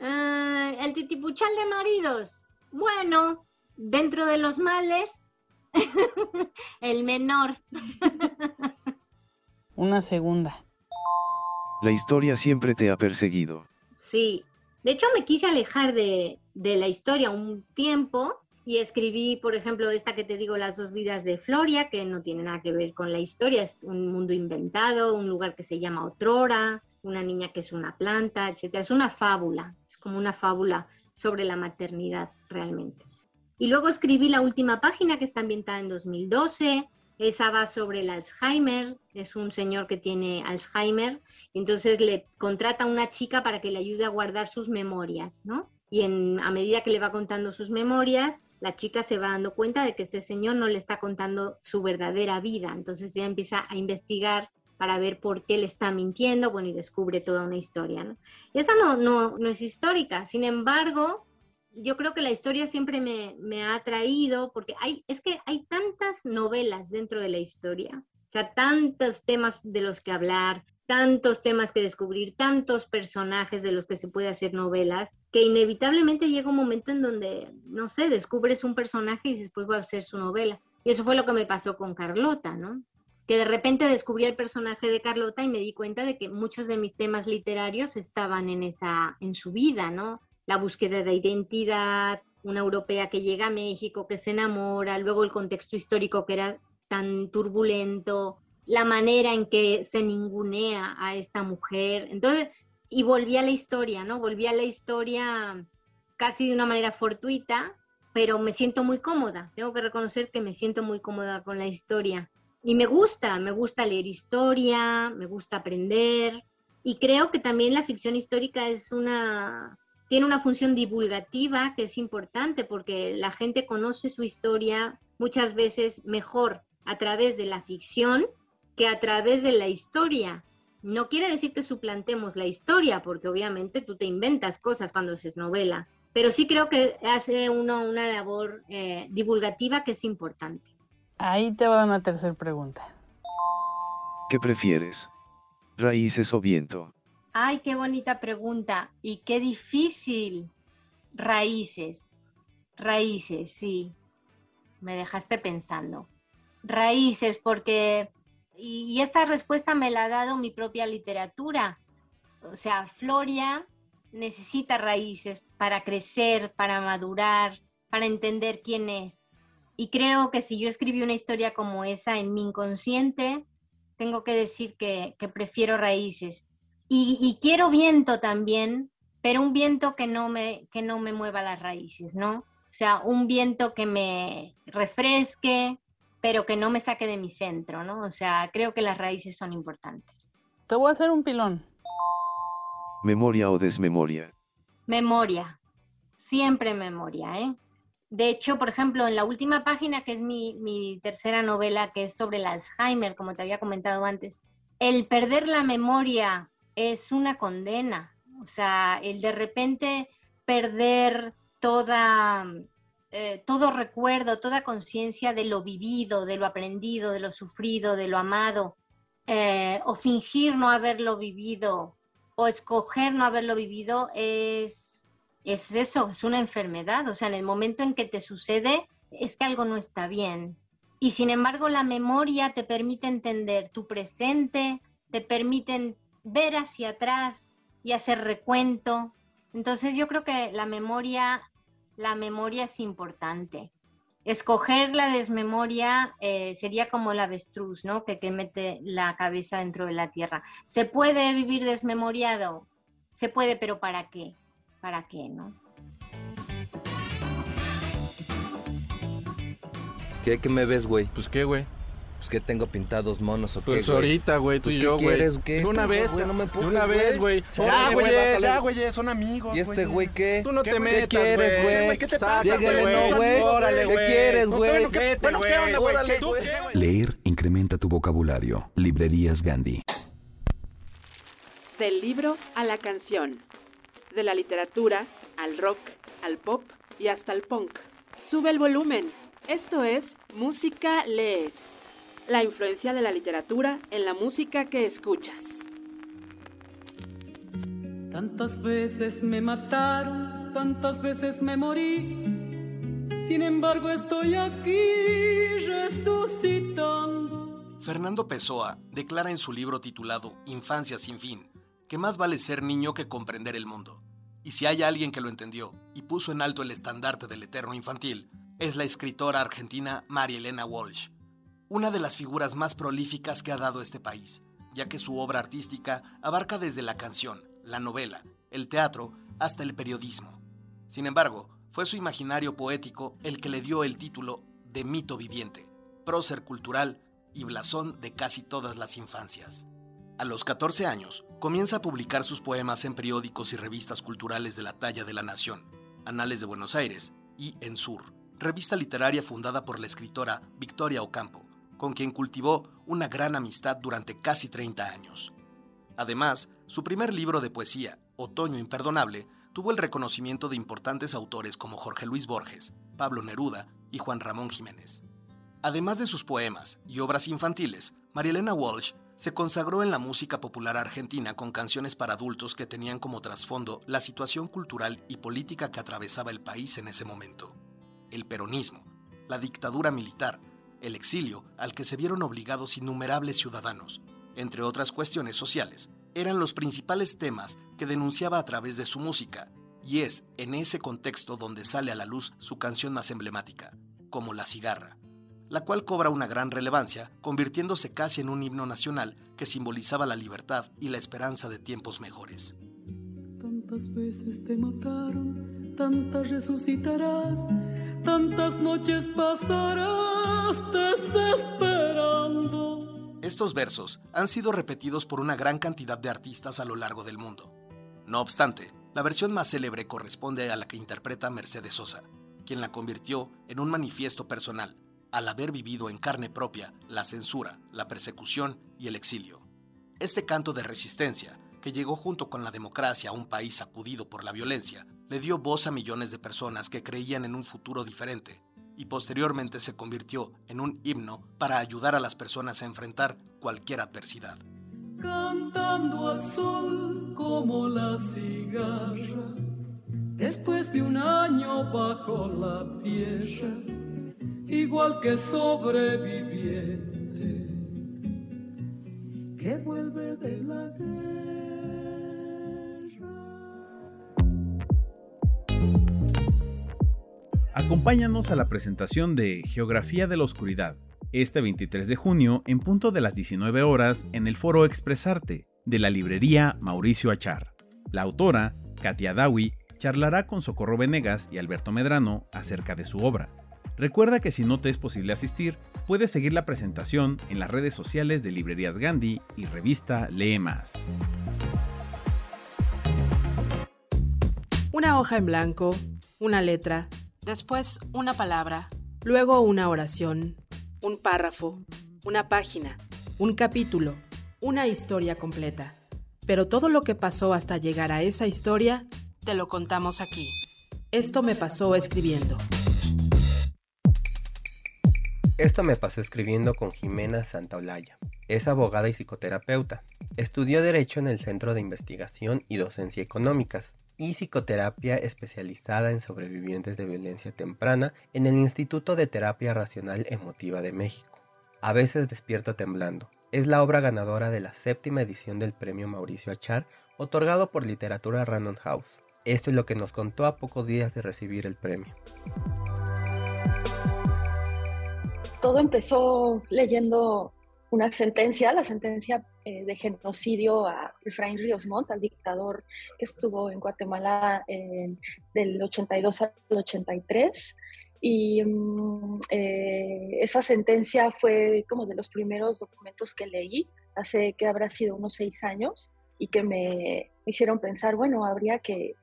Ah, el titipuchal de maridos. Bueno, dentro de los males, el menor. Una segunda. La historia siempre te ha perseguido. Sí. De hecho, me quise alejar de, de la historia un tiempo y escribí, por ejemplo, esta que te digo, Las dos vidas de Floria, que no tiene nada que ver con la historia, es un mundo inventado, un lugar que se llama Otrora, una niña que es una planta, etcétera. Es una fábula, es como una fábula sobre la maternidad realmente. Y luego escribí la última página que está ambientada en 2012. Esa va sobre el Alzheimer. Es un señor que tiene Alzheimer. entonces le contrata a una chica para que le ayude a guardar sus memorias, ¿no? Y a medida que le va contando sus memorias, la chica se va dando cuenta de que este señor no le está contando su verdadera vida. Entonces ella empieza a investigar para ver por qué le está mintiendo, bueno, y descubre toda una historia, ¿no? esa no, no, no es histórica, sin embargo, yo creo que la historia siempre me, me, ha atraído, porque hay, es que hay tantas novelas dentro de la historia, o sea, tantos temas de los que hablar, tantos temas que descubrir, tantos personajes de los que se puede hacer novelas, que inevitablemente llega un momento en donde, no sé, descubres un personaje y después va a ser su novela. Y eso fue lo que me pasó con Carlota, ¿no? Que de repente descubrí el personaje de Carlota y me di cuenta de que muchos de mis temas literarios estaban en esa, en su vida, ¿no? La búsqueda de identidad, una europea que llega a México, que se enamora, luego el contexto histórico que era tan turbulento, la manera en que se ningunea a esta mujer. Entonces, y volví a la historia, ¿no? Volví a la historia casi de una manera fortuita, pero me siento muy cómoda. Tengo que reconocer que me siento muy cómoda con la historia. Y me gusta, me gusta leer historia, me gusta aprender. Y creo que también la ficción histórica es una, tiene una función divulgativa que es importante porque la gente conoce su historia muchas veces mejor a través de la ficción que a través de la historia. No quiere decir que suplantemos la historia, porque obviamente tú te inventas cosas cuando haces novela, pero sí creo que hace uno una labor eh, divulgativa que es importante. Ahí te va una tercera pregunta. ¿Qué prefieres? ¿Raíces o viento? Ay, qué bonita pregunta y qué difícil. Raíces. Raíces, sí. Me dejaste pensando. Raíces, porque y, esta respuesta me la ha dado mi propia literatura. O sea, Floria necesita raíces para crecer, para madurar, para entender quién es. Y creo que si yo escribí una historia como esa en mi inconsciente, tengo que decir que, prefiero raíces. Y, quiero viento también, pero un viento que no, me, que no me mueva las raíces, ¿no? O sea, un viento que me refresque, pero que no me saque de mi centro, ¿no? O sea, creo que las raíces son importantes. Te voy a hacer un pilón. ¿Memoria o desmemoria? Memoria, siempre memoria, ¿eh? De hecho, por ejemplo, en la última página, que es mi, mi tercera novela, que es sobre el Alzheimer, como te había comentado antes, el perder la memoria es una condena. O sea, el de repente perder toda eh, todo recuerdo, toda conciencia de lo vivido, de lo aprendido, de lo sufrido, de lo amado, eh, o fingir no haberlo vivido, o escoger no haberlo vivido, es, es eso, es una enfermedad. O sea, en el momento en que te sucede, es que algo no está bien. Y sin embargo, la memoria te permite entender tu presente, te permite ver hacia atrás y hacer recuento. Entonces yo creo que la memoria la memoria es importante. Escoger la desmemoria eh, sería como el avestruz, ¿no? Que, que mete la cabeza dentro de la tierra. ¿Se puede vivir desmemoriado? Se puede, pero ¿para qué? ¿Para qué, no? ¿Qué, qué me ves, güey? Pues qué, güey. Pues que tengo pintados monos o qué, Pues ahorita, güey, tú Pues, y ¿qué yo, güey. quieres, qué? De una Tú, vez, güey, no me empujes, una vez, güey. Ya, güey, ya, güey, son amigos, ¿Y este güey qué? Tú no te ¿Qué metas, quieres, güey? ¿Qué te pasa, güey? güey. ¿Qué quieres, güey? bueno, ¿qué- ¿qué onda, güey? Órale, ¿Tú güey. qué? Leer incrementa tu vocabulario. Librerías Gandhi. Del libro a la canción. De la literatura al rock, al pop y hasta al punk. Sube el volumen. Esto es Música Lees. La influencia de la literatura en la música que escuchas. Tantas veces me mataron, tantas veces me morí. Sin embargo, estoy aquí resucitando. Fernando Pessoa declara en su libro titulado Infancia sin fin que más vale ser niño que comprender el mundo. Y si hay alguien que lo entendió y puso en alto el estandarte del eterno infantil, es la escritora argentina María Elena Walsh, una de las figuras más prolíficas que ha dado este país, ya que su obra artística abarca desde la canción, la novela, el teatro, hasta el periodismo. Sin embargo, fue su imaginario poético el que le dio el título de mito viviente, prócer cultural y blasón de casi todas las infancias. A los 14 años, comienza a publicar sus poemas en periódicos y revistas culturales de la talla de La Nación, Anales de Buenos Aires y En Sur, revista literaria fundada por la escritora Victoria Ocampo, con quien cultivó una gran amistad durante casi 30 años. Además, su primer libro de poesía, Otoño Imperdonable, tuvo el reconocimiento de importantes autores como Jorge Luis Borges, Pablo Neruda y Juan Ramón Jiménez. Además de sus poemas y obras infantiles, Marielena Walsh se consagró en la música popular argentina con canciones para adultos que tenían como trasfondo la situación cultural y política que atravesaba el país en ese momento. El peronismo, la dictadura militar, el exilio al que se vieron obligados innumerables ciudadanos, entre otras cuestiones sociales, eran los principales temas que denunciaba a través de su música, y es en ese contexto donde sale a la luz su canción más emblemática, como La cigarra, la cual cobra una gran relevancia, convirtiéndose casi en un himno nacional que simbolizaba la libertad y la esperanza de tiempos mejores. Tantas veces te mataron, tantas resucitarás, tantas noches pasarás desesperando. Estos versos han sido repetidos por una gran cantidad de artistas a lo largo del mundo. No obstante, la versión más célebre corresponde a la que interpreta Mercedes Sosa, quien la convirtió en un manifiesto personal, al haber vivido en carne propia la censura, la persecución y el exilio. Este canto de resistencia, que llegó junto con la democracia a un país sacudido por la violencia, le dio voz a millones de personas que creían en un futuro diferente y posteriormente se convirtió en un himno para ayudar a las personas a enfrentar cualquier adversidad. Cantando al sol como la cigarra, después de un año bajo la tierra, igual que sobreviviente que vuelve de la guerra. Acompáñanos a la presentación de Geografía de la Oscuridad, este 23 de junio en punto de las 19 horas en el foro Expresarte de la librería Mauricio Achar. La autora, Katia Dawi, charlará con Socorro Venegas y Alberto Medrano acerca de su obra. Recuerda que si no te es posible asistir, puedes seguir la presentación en las redes sociales de Librerías Gandhi y revista Lee Más. Una hoja en blanco, una letra, después una palabra, luego una oración, un párrafo, una página, un capítulo, una historia completa. Pero todo lo que pasó hasta llegar a esa historia, te lo contamos aquí. Esto me pasó escribiendo. Esto me pasó escribiendo con Jimena Santaolalla. Es abogada y psicoterapeuta. Estudió Derecho en el Centro de Investigación y Docencia Económicas y psicoterapia especializada en sobrevivientes de violencia temprana en el Instituto de Terapia Racional Emotiva de México. A veces despierto temblando. Es la obra ganadora de la séptima edición del Premio Mauricio Achar, otorgado por Literatura Random House. Esto es lo que nos contó a pocos días de recibir el premio. Todo empezó leyendo una sentencia, la sentencia eh, de genocidio a Efraín Ríos Montt, al dictador que estuvo en Guatemala en, del 82 al 83. Y mm, eh, esa sentencia fue como de los primeros documentos que leí, hace que habrá sido unos seis años, y que me, hicieron pensar, bueno, habría que,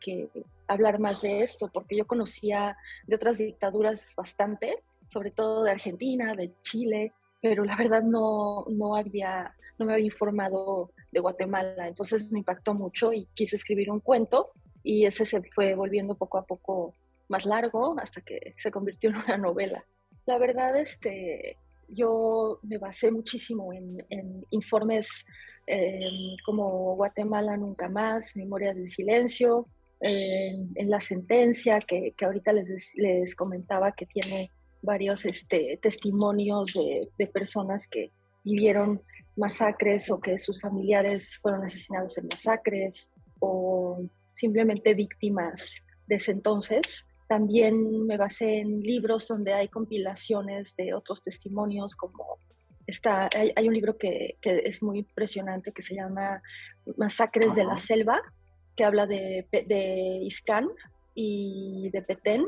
hablar más de esto, porque yo conocía de otras dictaduras bastante, sobre todo de Argentina, de Chile, pero la verdad no, no, había, no me había informado de Guatemala, entonces me impactó mucho y quise escribir un cuento y ese se fue volviendo poco a poco más largo hasta que se convirtió en una novela. La verdad, este, yo me basé muchísimo en, informes em, como Guatemala Nunca Más, Memoria del Silencio, en la sentencia que, que ahorita les, les, comentaba que tiene varios este, testimonios de, de, personas que vivieron masacres o que sus familiares fueron asesinados en masacres o simplemente víctimas de ese entonces. También me basé en libros donde hay compilaciones de otros testimonios, como está, hay, un libro que, que, es muy impresionante que se llama Masacres de la Selva, que habla de, de Iscán y de Petén.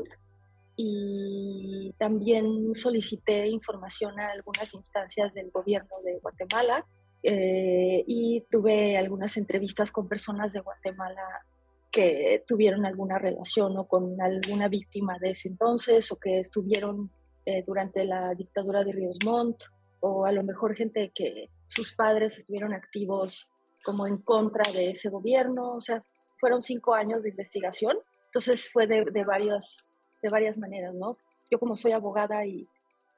Y también solicité información a algunas instancias del gobierno de Guatemala eh, y tuve algunas entrevistas con personas de Guatemala que tuvieron alguna relación o con alguna víctima de ese entonces o que estuvieron eh, durante la dictadura de Ríos Montt o a lo mejor gente que sus padres estuvieron activos como en contra de ese gobierno, o sea, fueron cinco años de investigación, entonces fue de, de varias, de varias maneras, ¿no? Yo como soy abogada y,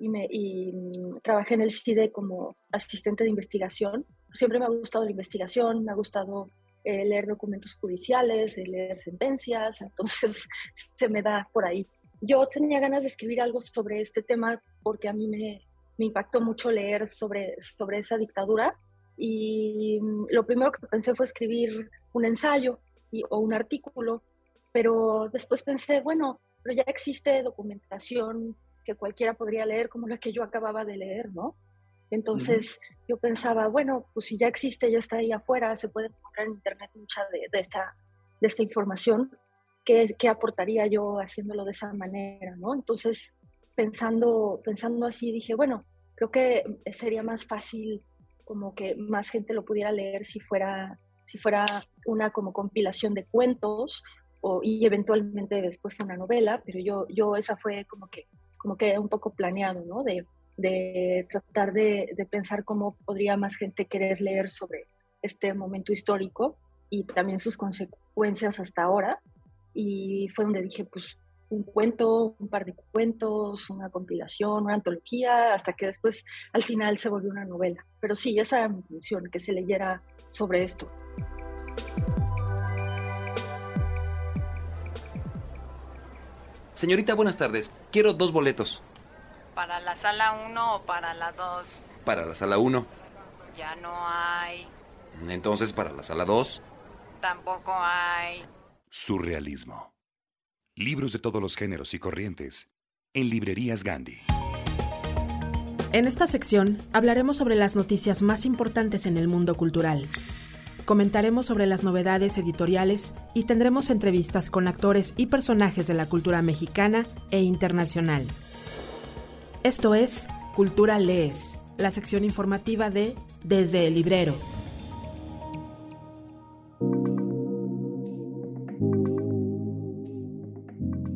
y, me, y mm, trabajé en el CIDE como asistente de investigación, siempre me ha gustado la investigación, me ha gustado eh, leer documentos judiciales, leer sentencias, entonces se me da por ahí. Yo tenía ganas de escribir algo sobre este tema porque a mí me, me impactó mucho leer sobre, sobre esa dictadura y mm, lo primero que pensé fue escribir un ensayo y, o un artículo, pero después pensé, bueno, pero ya existe documentación que cualquiera podría leer como la que yo acababa de leer, ¿no? Entonces yo pensaba, bueno, pues si ya existe, ya está ahí afuera, se puede encontrar en Internet mucha de, esta, de esta información, ¿qué, ¿qué, aportaría yo haciéndolo de esa manera? ¿no? Entonces, pensando, pensando así, dije, bueno, creo que sería más fácil como que más gente lo pudiera leer si fuera, si fuera una como compilación de cuentos o, y eventualmente después una novela, pero yo, yo esa fue como que, como que un poco planeado, ¿no? De, de tratar de, pensar cómo podría más gente querer leer sobre este momento histórico y también sus consecuencias hasta ahora. Y fue donde dije, pues, un cuento, un par de cuentos, una compilación, una antología, hasta que después al final se volvió una novela. Pero sí, esa era mi función, que se leyera sobre esto. Señorita, buenas tardes. Quiero dos boletos. ¿Para la sala 1 o para la 2? Para la sala 1. Ya no hay. Entonces, para la sala 2. Tampoco hay. Surrealismo. Libros de todos los géneros y corrientes. En librerías Gandhi. En esta sección hablaremos sobre las noticias más importantes en el mundo cultural. Comentaremos sobre las novedades editoriales y tendremos entrevistas con actores y personajes de la cultura mexicana e internacional. Esto es Cultura Lees, la sección informativa de Desde el Librero.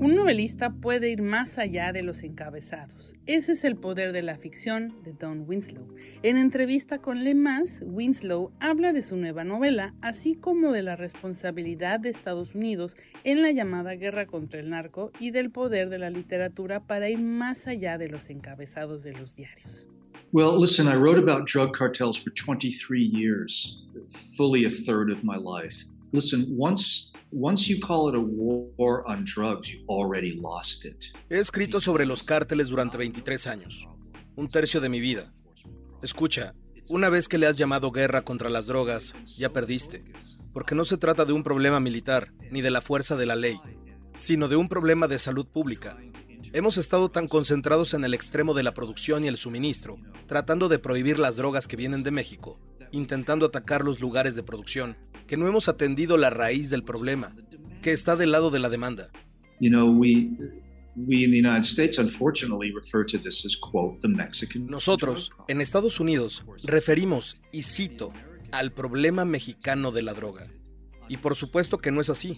Un novelista puede ir más allá de los encabezados. Ese es el poder de la ficción de Don Winslow. En entrevista con Le Mans, Winslow habla de su nueva novela, así como de la responsabilidad de Estados Unidos en la llamada guerra contra el narco y del poder de la literatura para ir más allá de los encabezados de los diarios. Well, listen, I wrote about drug cartels for 23 years, fully a third of my life. Listen, once once you call it a war on drugs, you already lost it. He escrito sobre los cárteles durante 23 años, un tercio de mi vida. Escucha, una vez que le has llamado guerra contra las drogas, ya perdiste, porque no se trata de un problema militar ni de la fuerza de la ley, sino de un problema de salud pública. Hemos estado tan concentrados en el extremo de la producción y el suministro, tratando de prohibir las drogas que vienen de México, intentando atacar los lugares de producción, que no hemos atendido la raíz del problema, que está del lado de la demanda. Nosotros, en Estados Unidos, referimos, y cito, al problema mexicano de la droga. Y por supuesto que no es así.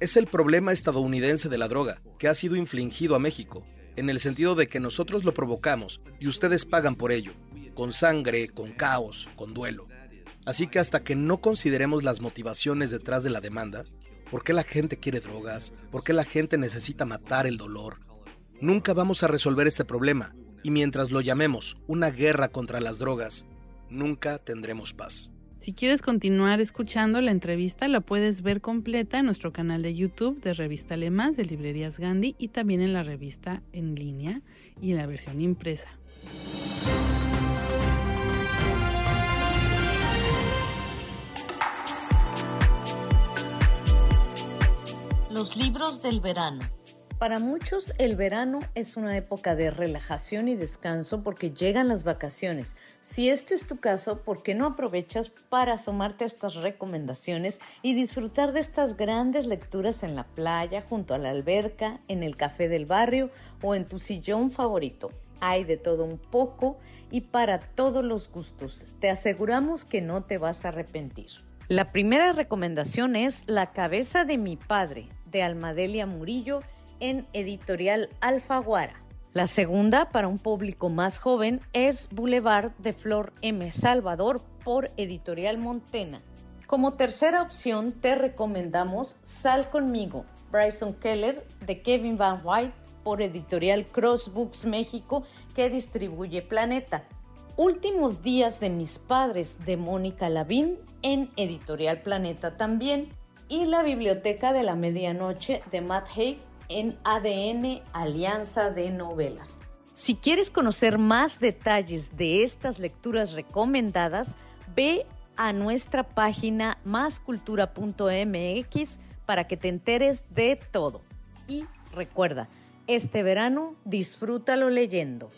Es el problema estadounidense de la droga, que ha sido infligido a México, en el sentido de que nosotros lo provocamos y ustedes pagan por ello, con sangre, con caos, con duelo. Así que hasta que no consideremos las motivaciones detrás de la demanda, ¿por qué la gente quiere drogas? ¿Por qué la gente necesita matar el dolor? Nunca vamos a resolver este problema, y mientras lo llamemos una guerra contra las drogas, nunca tendremos paz. Si quieres continuar escuchando la entrevista, la puedes ver completa en nuestro canal de YouTube de Revista Lemas de Librerías Gandhi y también en la revista en línea y en la versión impresa. Los libros del verano. Para muchos el verano es una época de relajación y descanso porque llegan las vacaciones. Si este es tu caso, ¿por qué no aprovechas para asomarte a estas recomendaciones y disfrutar de estas grandes lecturas en la playa, junto a la alberca, en el café del barrio o en tu sillón favorito? Hay de todo un poco y para todos los gustos. Te aseguramos que no te vas a arrepentir. La primera recomendación es La cabeza de mi padre, de Almadelia Murillo, en editorial Alfaguara. La segunda, para un público más joven, es Boulevard de Flor M. Salvador por editorial Montena. Como tercera opción, te recomendamos Sal conmigo, Bryson Keller de Kevin Van White por editorial Crossbooks México que distribuye Planeta. Últimos días de mis padres de Mónica Lavín en editorial Planeta también. Y la Biblioteca de la Medianoche de Matt Haig en ADN Alianza de Novelas. Si quieres conocer más detalles de estas lecturas recomendadas, ve a nuestra página máscultura.mx para que te enteres de todo. Y recuerda, este verano disfrútalo leyendo.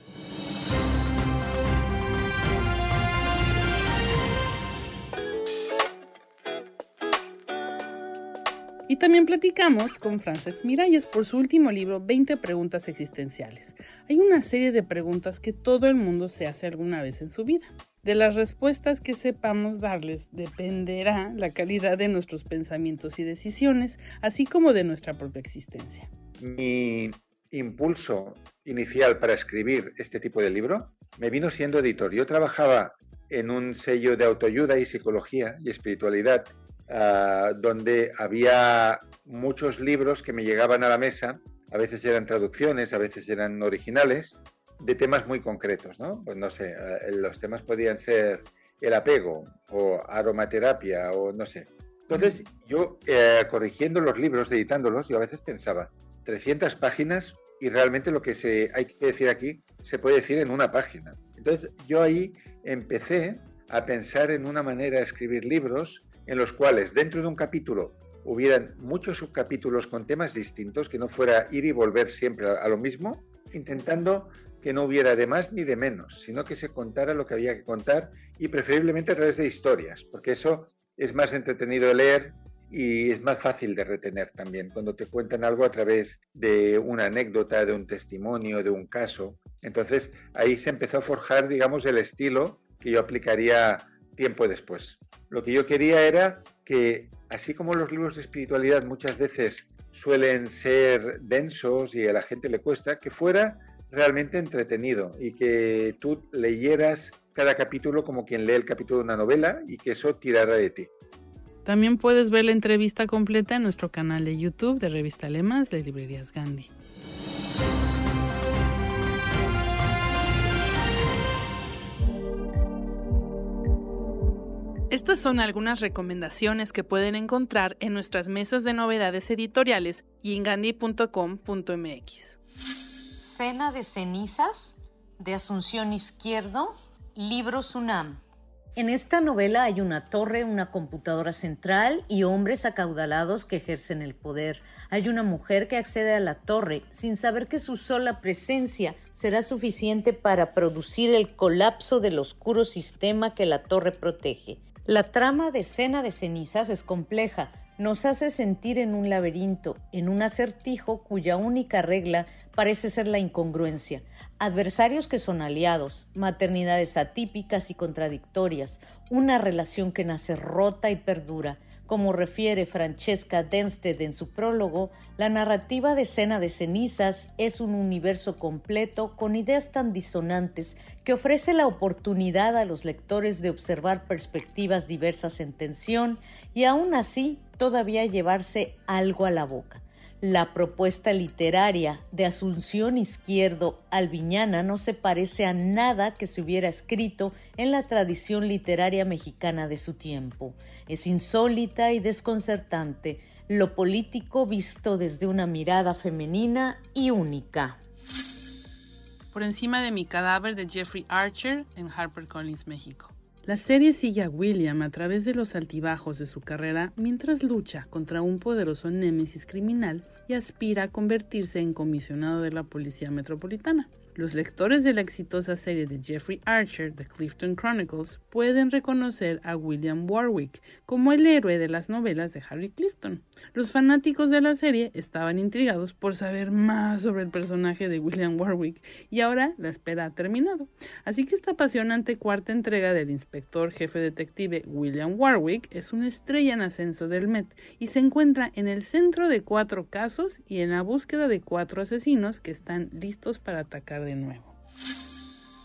Y también platicamos con Frances Miralles por su último libro, 20 preguntas existenciales. Hay una serie de preguntas que todo el mundo se hace alguna vez en su vida. De las respuestas que sepamos darles dependerá la calidad de nuestros pensamientos y decisiones, así como de nuestra propia existencia. Mi impulso inicial para escribir este tipo de libro me vino siendo editor. Yo trabajaba en un sello de autoayuda y psicología y espiritualidad Uh, donde había muchos libros que me llegaban a la mesa, a veces eran traducciones, a veces eran originales, de temas muy concretos, ¿no? Pues no sé, uh, los temas podían ser el apego o aromaterapia o no sé. Entonces yo, eh, corrigiendo los libros, editándolos, yo a veces pensaba, 300 páginas y realmente lo que se, hay que decir aquí se puede decir en una página. Entonces yo ahí empecé a pensar en una manera de escribir libros en los cuales dentro de un capítulo hubieran muchos subcapítulos con temas distintos, que no fuera ir y volver siempre a, lo mismo, intentando que no hubiera de más ni de menos, sino que se contara lo que había que contar y preferiblemente a través de historias, porque eso es más entretenido leer y es más fácil de retener también cuando te cuentan algo a través de una anécdota, de un testimonio, de un caso. Entonces ahí se empezó a forjar, digamos, el estilo que yo aplicaría tiempo después. Lo que yo quería era que, así como los libros de espiritualidad muchas veces suelen ser densos y a la gente le cuesta, que fuera realmente entretenido y que tú leyeras cada capítulo como quien lee el capítulo de una novela y que eso tirara de ti. También puedes ver la entrevista completa en nuestro canal de YouTube de Revista Lemas de Librerías Gandhi. Estas son algunas recomendaciones que pueden encontrar en nuestras mesas de novedades editoriales y en gandhi.com.mx. Cena de cenizas de Asunción Izquierdo, libro Sunam. En esta novela hay una torre, una computadora central y hombres acaudalados que ejercen el poder. Hay una mujer que accede a la torre sin saber que su sola presencia será suficiente para producir el colapso del oscuro sistema que la torre protege. La trama de Cena de Cenizas es compleja, nos hace sentir en un laberinto, en un acertijo cuya única regla parece ser la incongruencia, adversarios que son aliados, maternidades atípicas y contradictorias, una relación que nace rota y perdura, como refiere Francesca Densted en su prólogo, la narrativa de Cena de Cenizas es un universo completo con ideas tan disonantes que ofrece la oportunidad a los lectores de observar perspectivas diversas en tensión y aún así todavía llevarse algo a la boca. La propuesta literaria de Asunción Izquierdo Albiñana no se parece a nada que se hubiera escrito en la tradición literaria mexicana de su tiempo. Es insólita y desconcertante, lo político visto desde una mirada femenina y única. Por encima de mi cadáver de Jeffrey Archer en HarperCollins, México. La serie sigue a William a través de los altibajos de su carrera mientras lucha contra un poderoso némesis criminal y aspira a convertirse en comisionado de la Policía Metropolitana. Los lectores de la exitosa serie de Jeffrey Archer, The Clifton Chronicles, pueden reconocer a William Warwick como el héroe de las novelas de Harry Clifton. Los fanáticos de la serie estaban intrigados por saber más sobre el personaje de William Warwick y ahora la espera ha terminado. Así que esta apasionante cuarta entrega del inspector jefe detective William Warwick es una estrella en ascenso del Met y se encuentra en el centro de cuatro casos y en la búsqueda de cuatro asesinos que están listos para atacar de nuevo.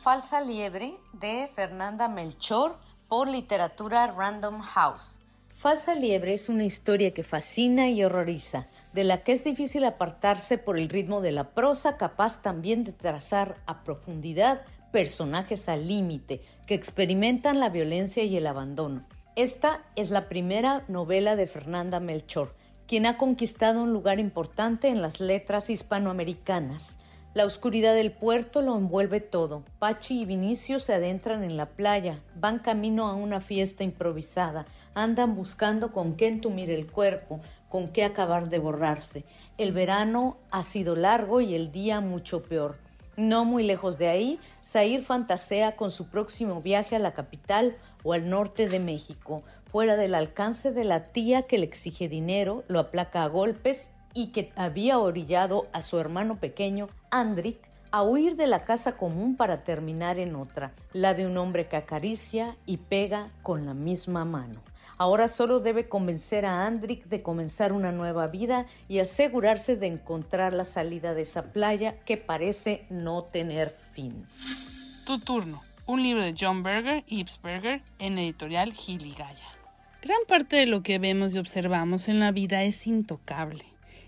Falsa liebre de Fernanda Melchor por literatura Random House. Falsa liebre es una historia que fascina y horroriza, de la que es difícil apartarse por el ritmo de la prosa, capaz también de trazar a profundidad personajes al límite que experimentan la violencia y el abandono. Esta es la primera novela de Fernanda Melchor, quien ha conquistado un lugar importante en las letras hispanoamericanas. La oscuridad del puerto lo envuelve todo. Pachi y Vinicio se adentran en la playa, van camino a una fiesta improvisada, andan buscando con qué entumir el cuerpo, con qué acabar de borrarse. El verano ha sido largo y el día mucho peor. No muy lejos de ahí, Zair fantasea con su próximo viaje a la capital o al norte de México, fuera del alcance de la tía que le exige dinero, lo aplaca a golpes y que había orillado a su hermano pequeño, Andrik, a huir de la casa común para terminar en otra, la de un hombre que acaricia y pega con la misma mano. Ahora solo debe convencer a Andrik de comenzar una nueva vida y asegurarse de encontrar la salida de esa playa que parece no tener fin. Tu turno. Un libro de John Berger y Ibs Berger en editorial Giligaya. Gran parte de lo que vemos y observamos en la vida es intocable.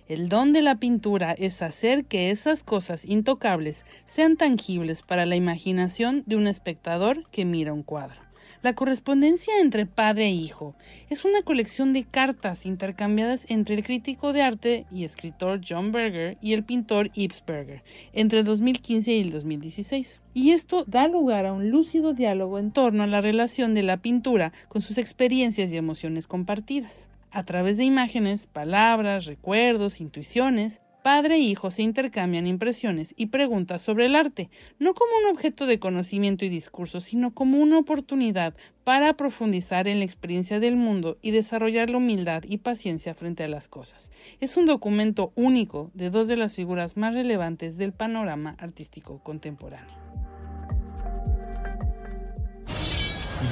El don de la pintura es hacer que esas cosas intocables sean tangibles para la imaginación de un espectador que mira un cuadro. La correspondencia entre padre e hijo es una colección de cartas intercambiadas entre el crítico de arte y escritor John Berger y el pintor Yves Berger entre el 2015 y el 2016. Y esto da lugar a un lúcido diálogo en torno a la relación de la pintura con sus experiencias y emociones compartidas. A través de imágenes, palabras, recuerdos, intuiciones, padre e hijo se intercambian impresiones y preguntas sobre el arte, no como un objeto de conocimiento y discurso, sino como una oportunidad para profundizar en la experiencia del mundo y desarrollar la humildad y paciencia frente a las cosas. Es un documento único de dos de las figuras más relevantes del panorama artístico contemporáneo.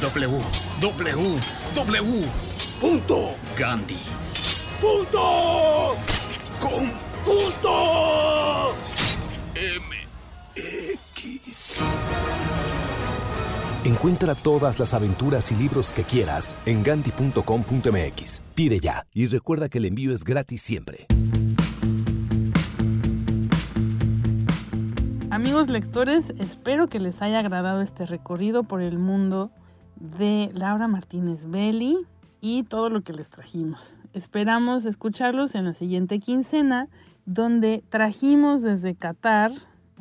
W, W, W. Punto. Gandhi. Punto. Com. Punto. MX. Encuentra todas las aventuras y libros que quieras en ganti.com.mx. Pide ya y recuerda que el envío es gratis siempre. Amigos lectores, espero que les haya agradado este recorrido por el mundo de Laura Martínez Belli y todo lo que les trajimos. Esperamos escucharlos en la siguiente quincena, donde trajimos desde Qatar,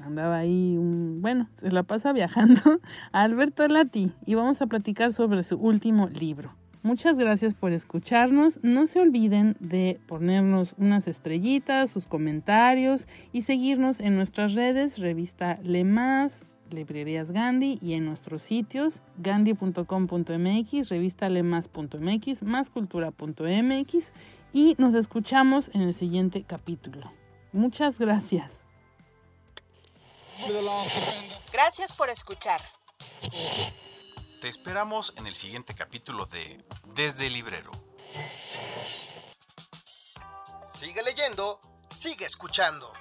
andaba ahí un, bueno, se la pasa viajando, a Alberto Lati y vamos a platicar sobre su último libro. Muchas gracias por escucharnos. No se olviden de ponernos unas estrellitas, sus comentarios y seguirnos en nuestras redes, revista Lemas, Librerías Gandhi y en nuestros sitios gandhi.com.mx, revistalemas.mx, máscultura.mx y nos escuchamos en el siguiente capítulo. Muchas gracias. Gracias por escuchar. Te esperamos en el siguiente capítulo de Desde el Librero. Sigue leyendo, sigue escuchando.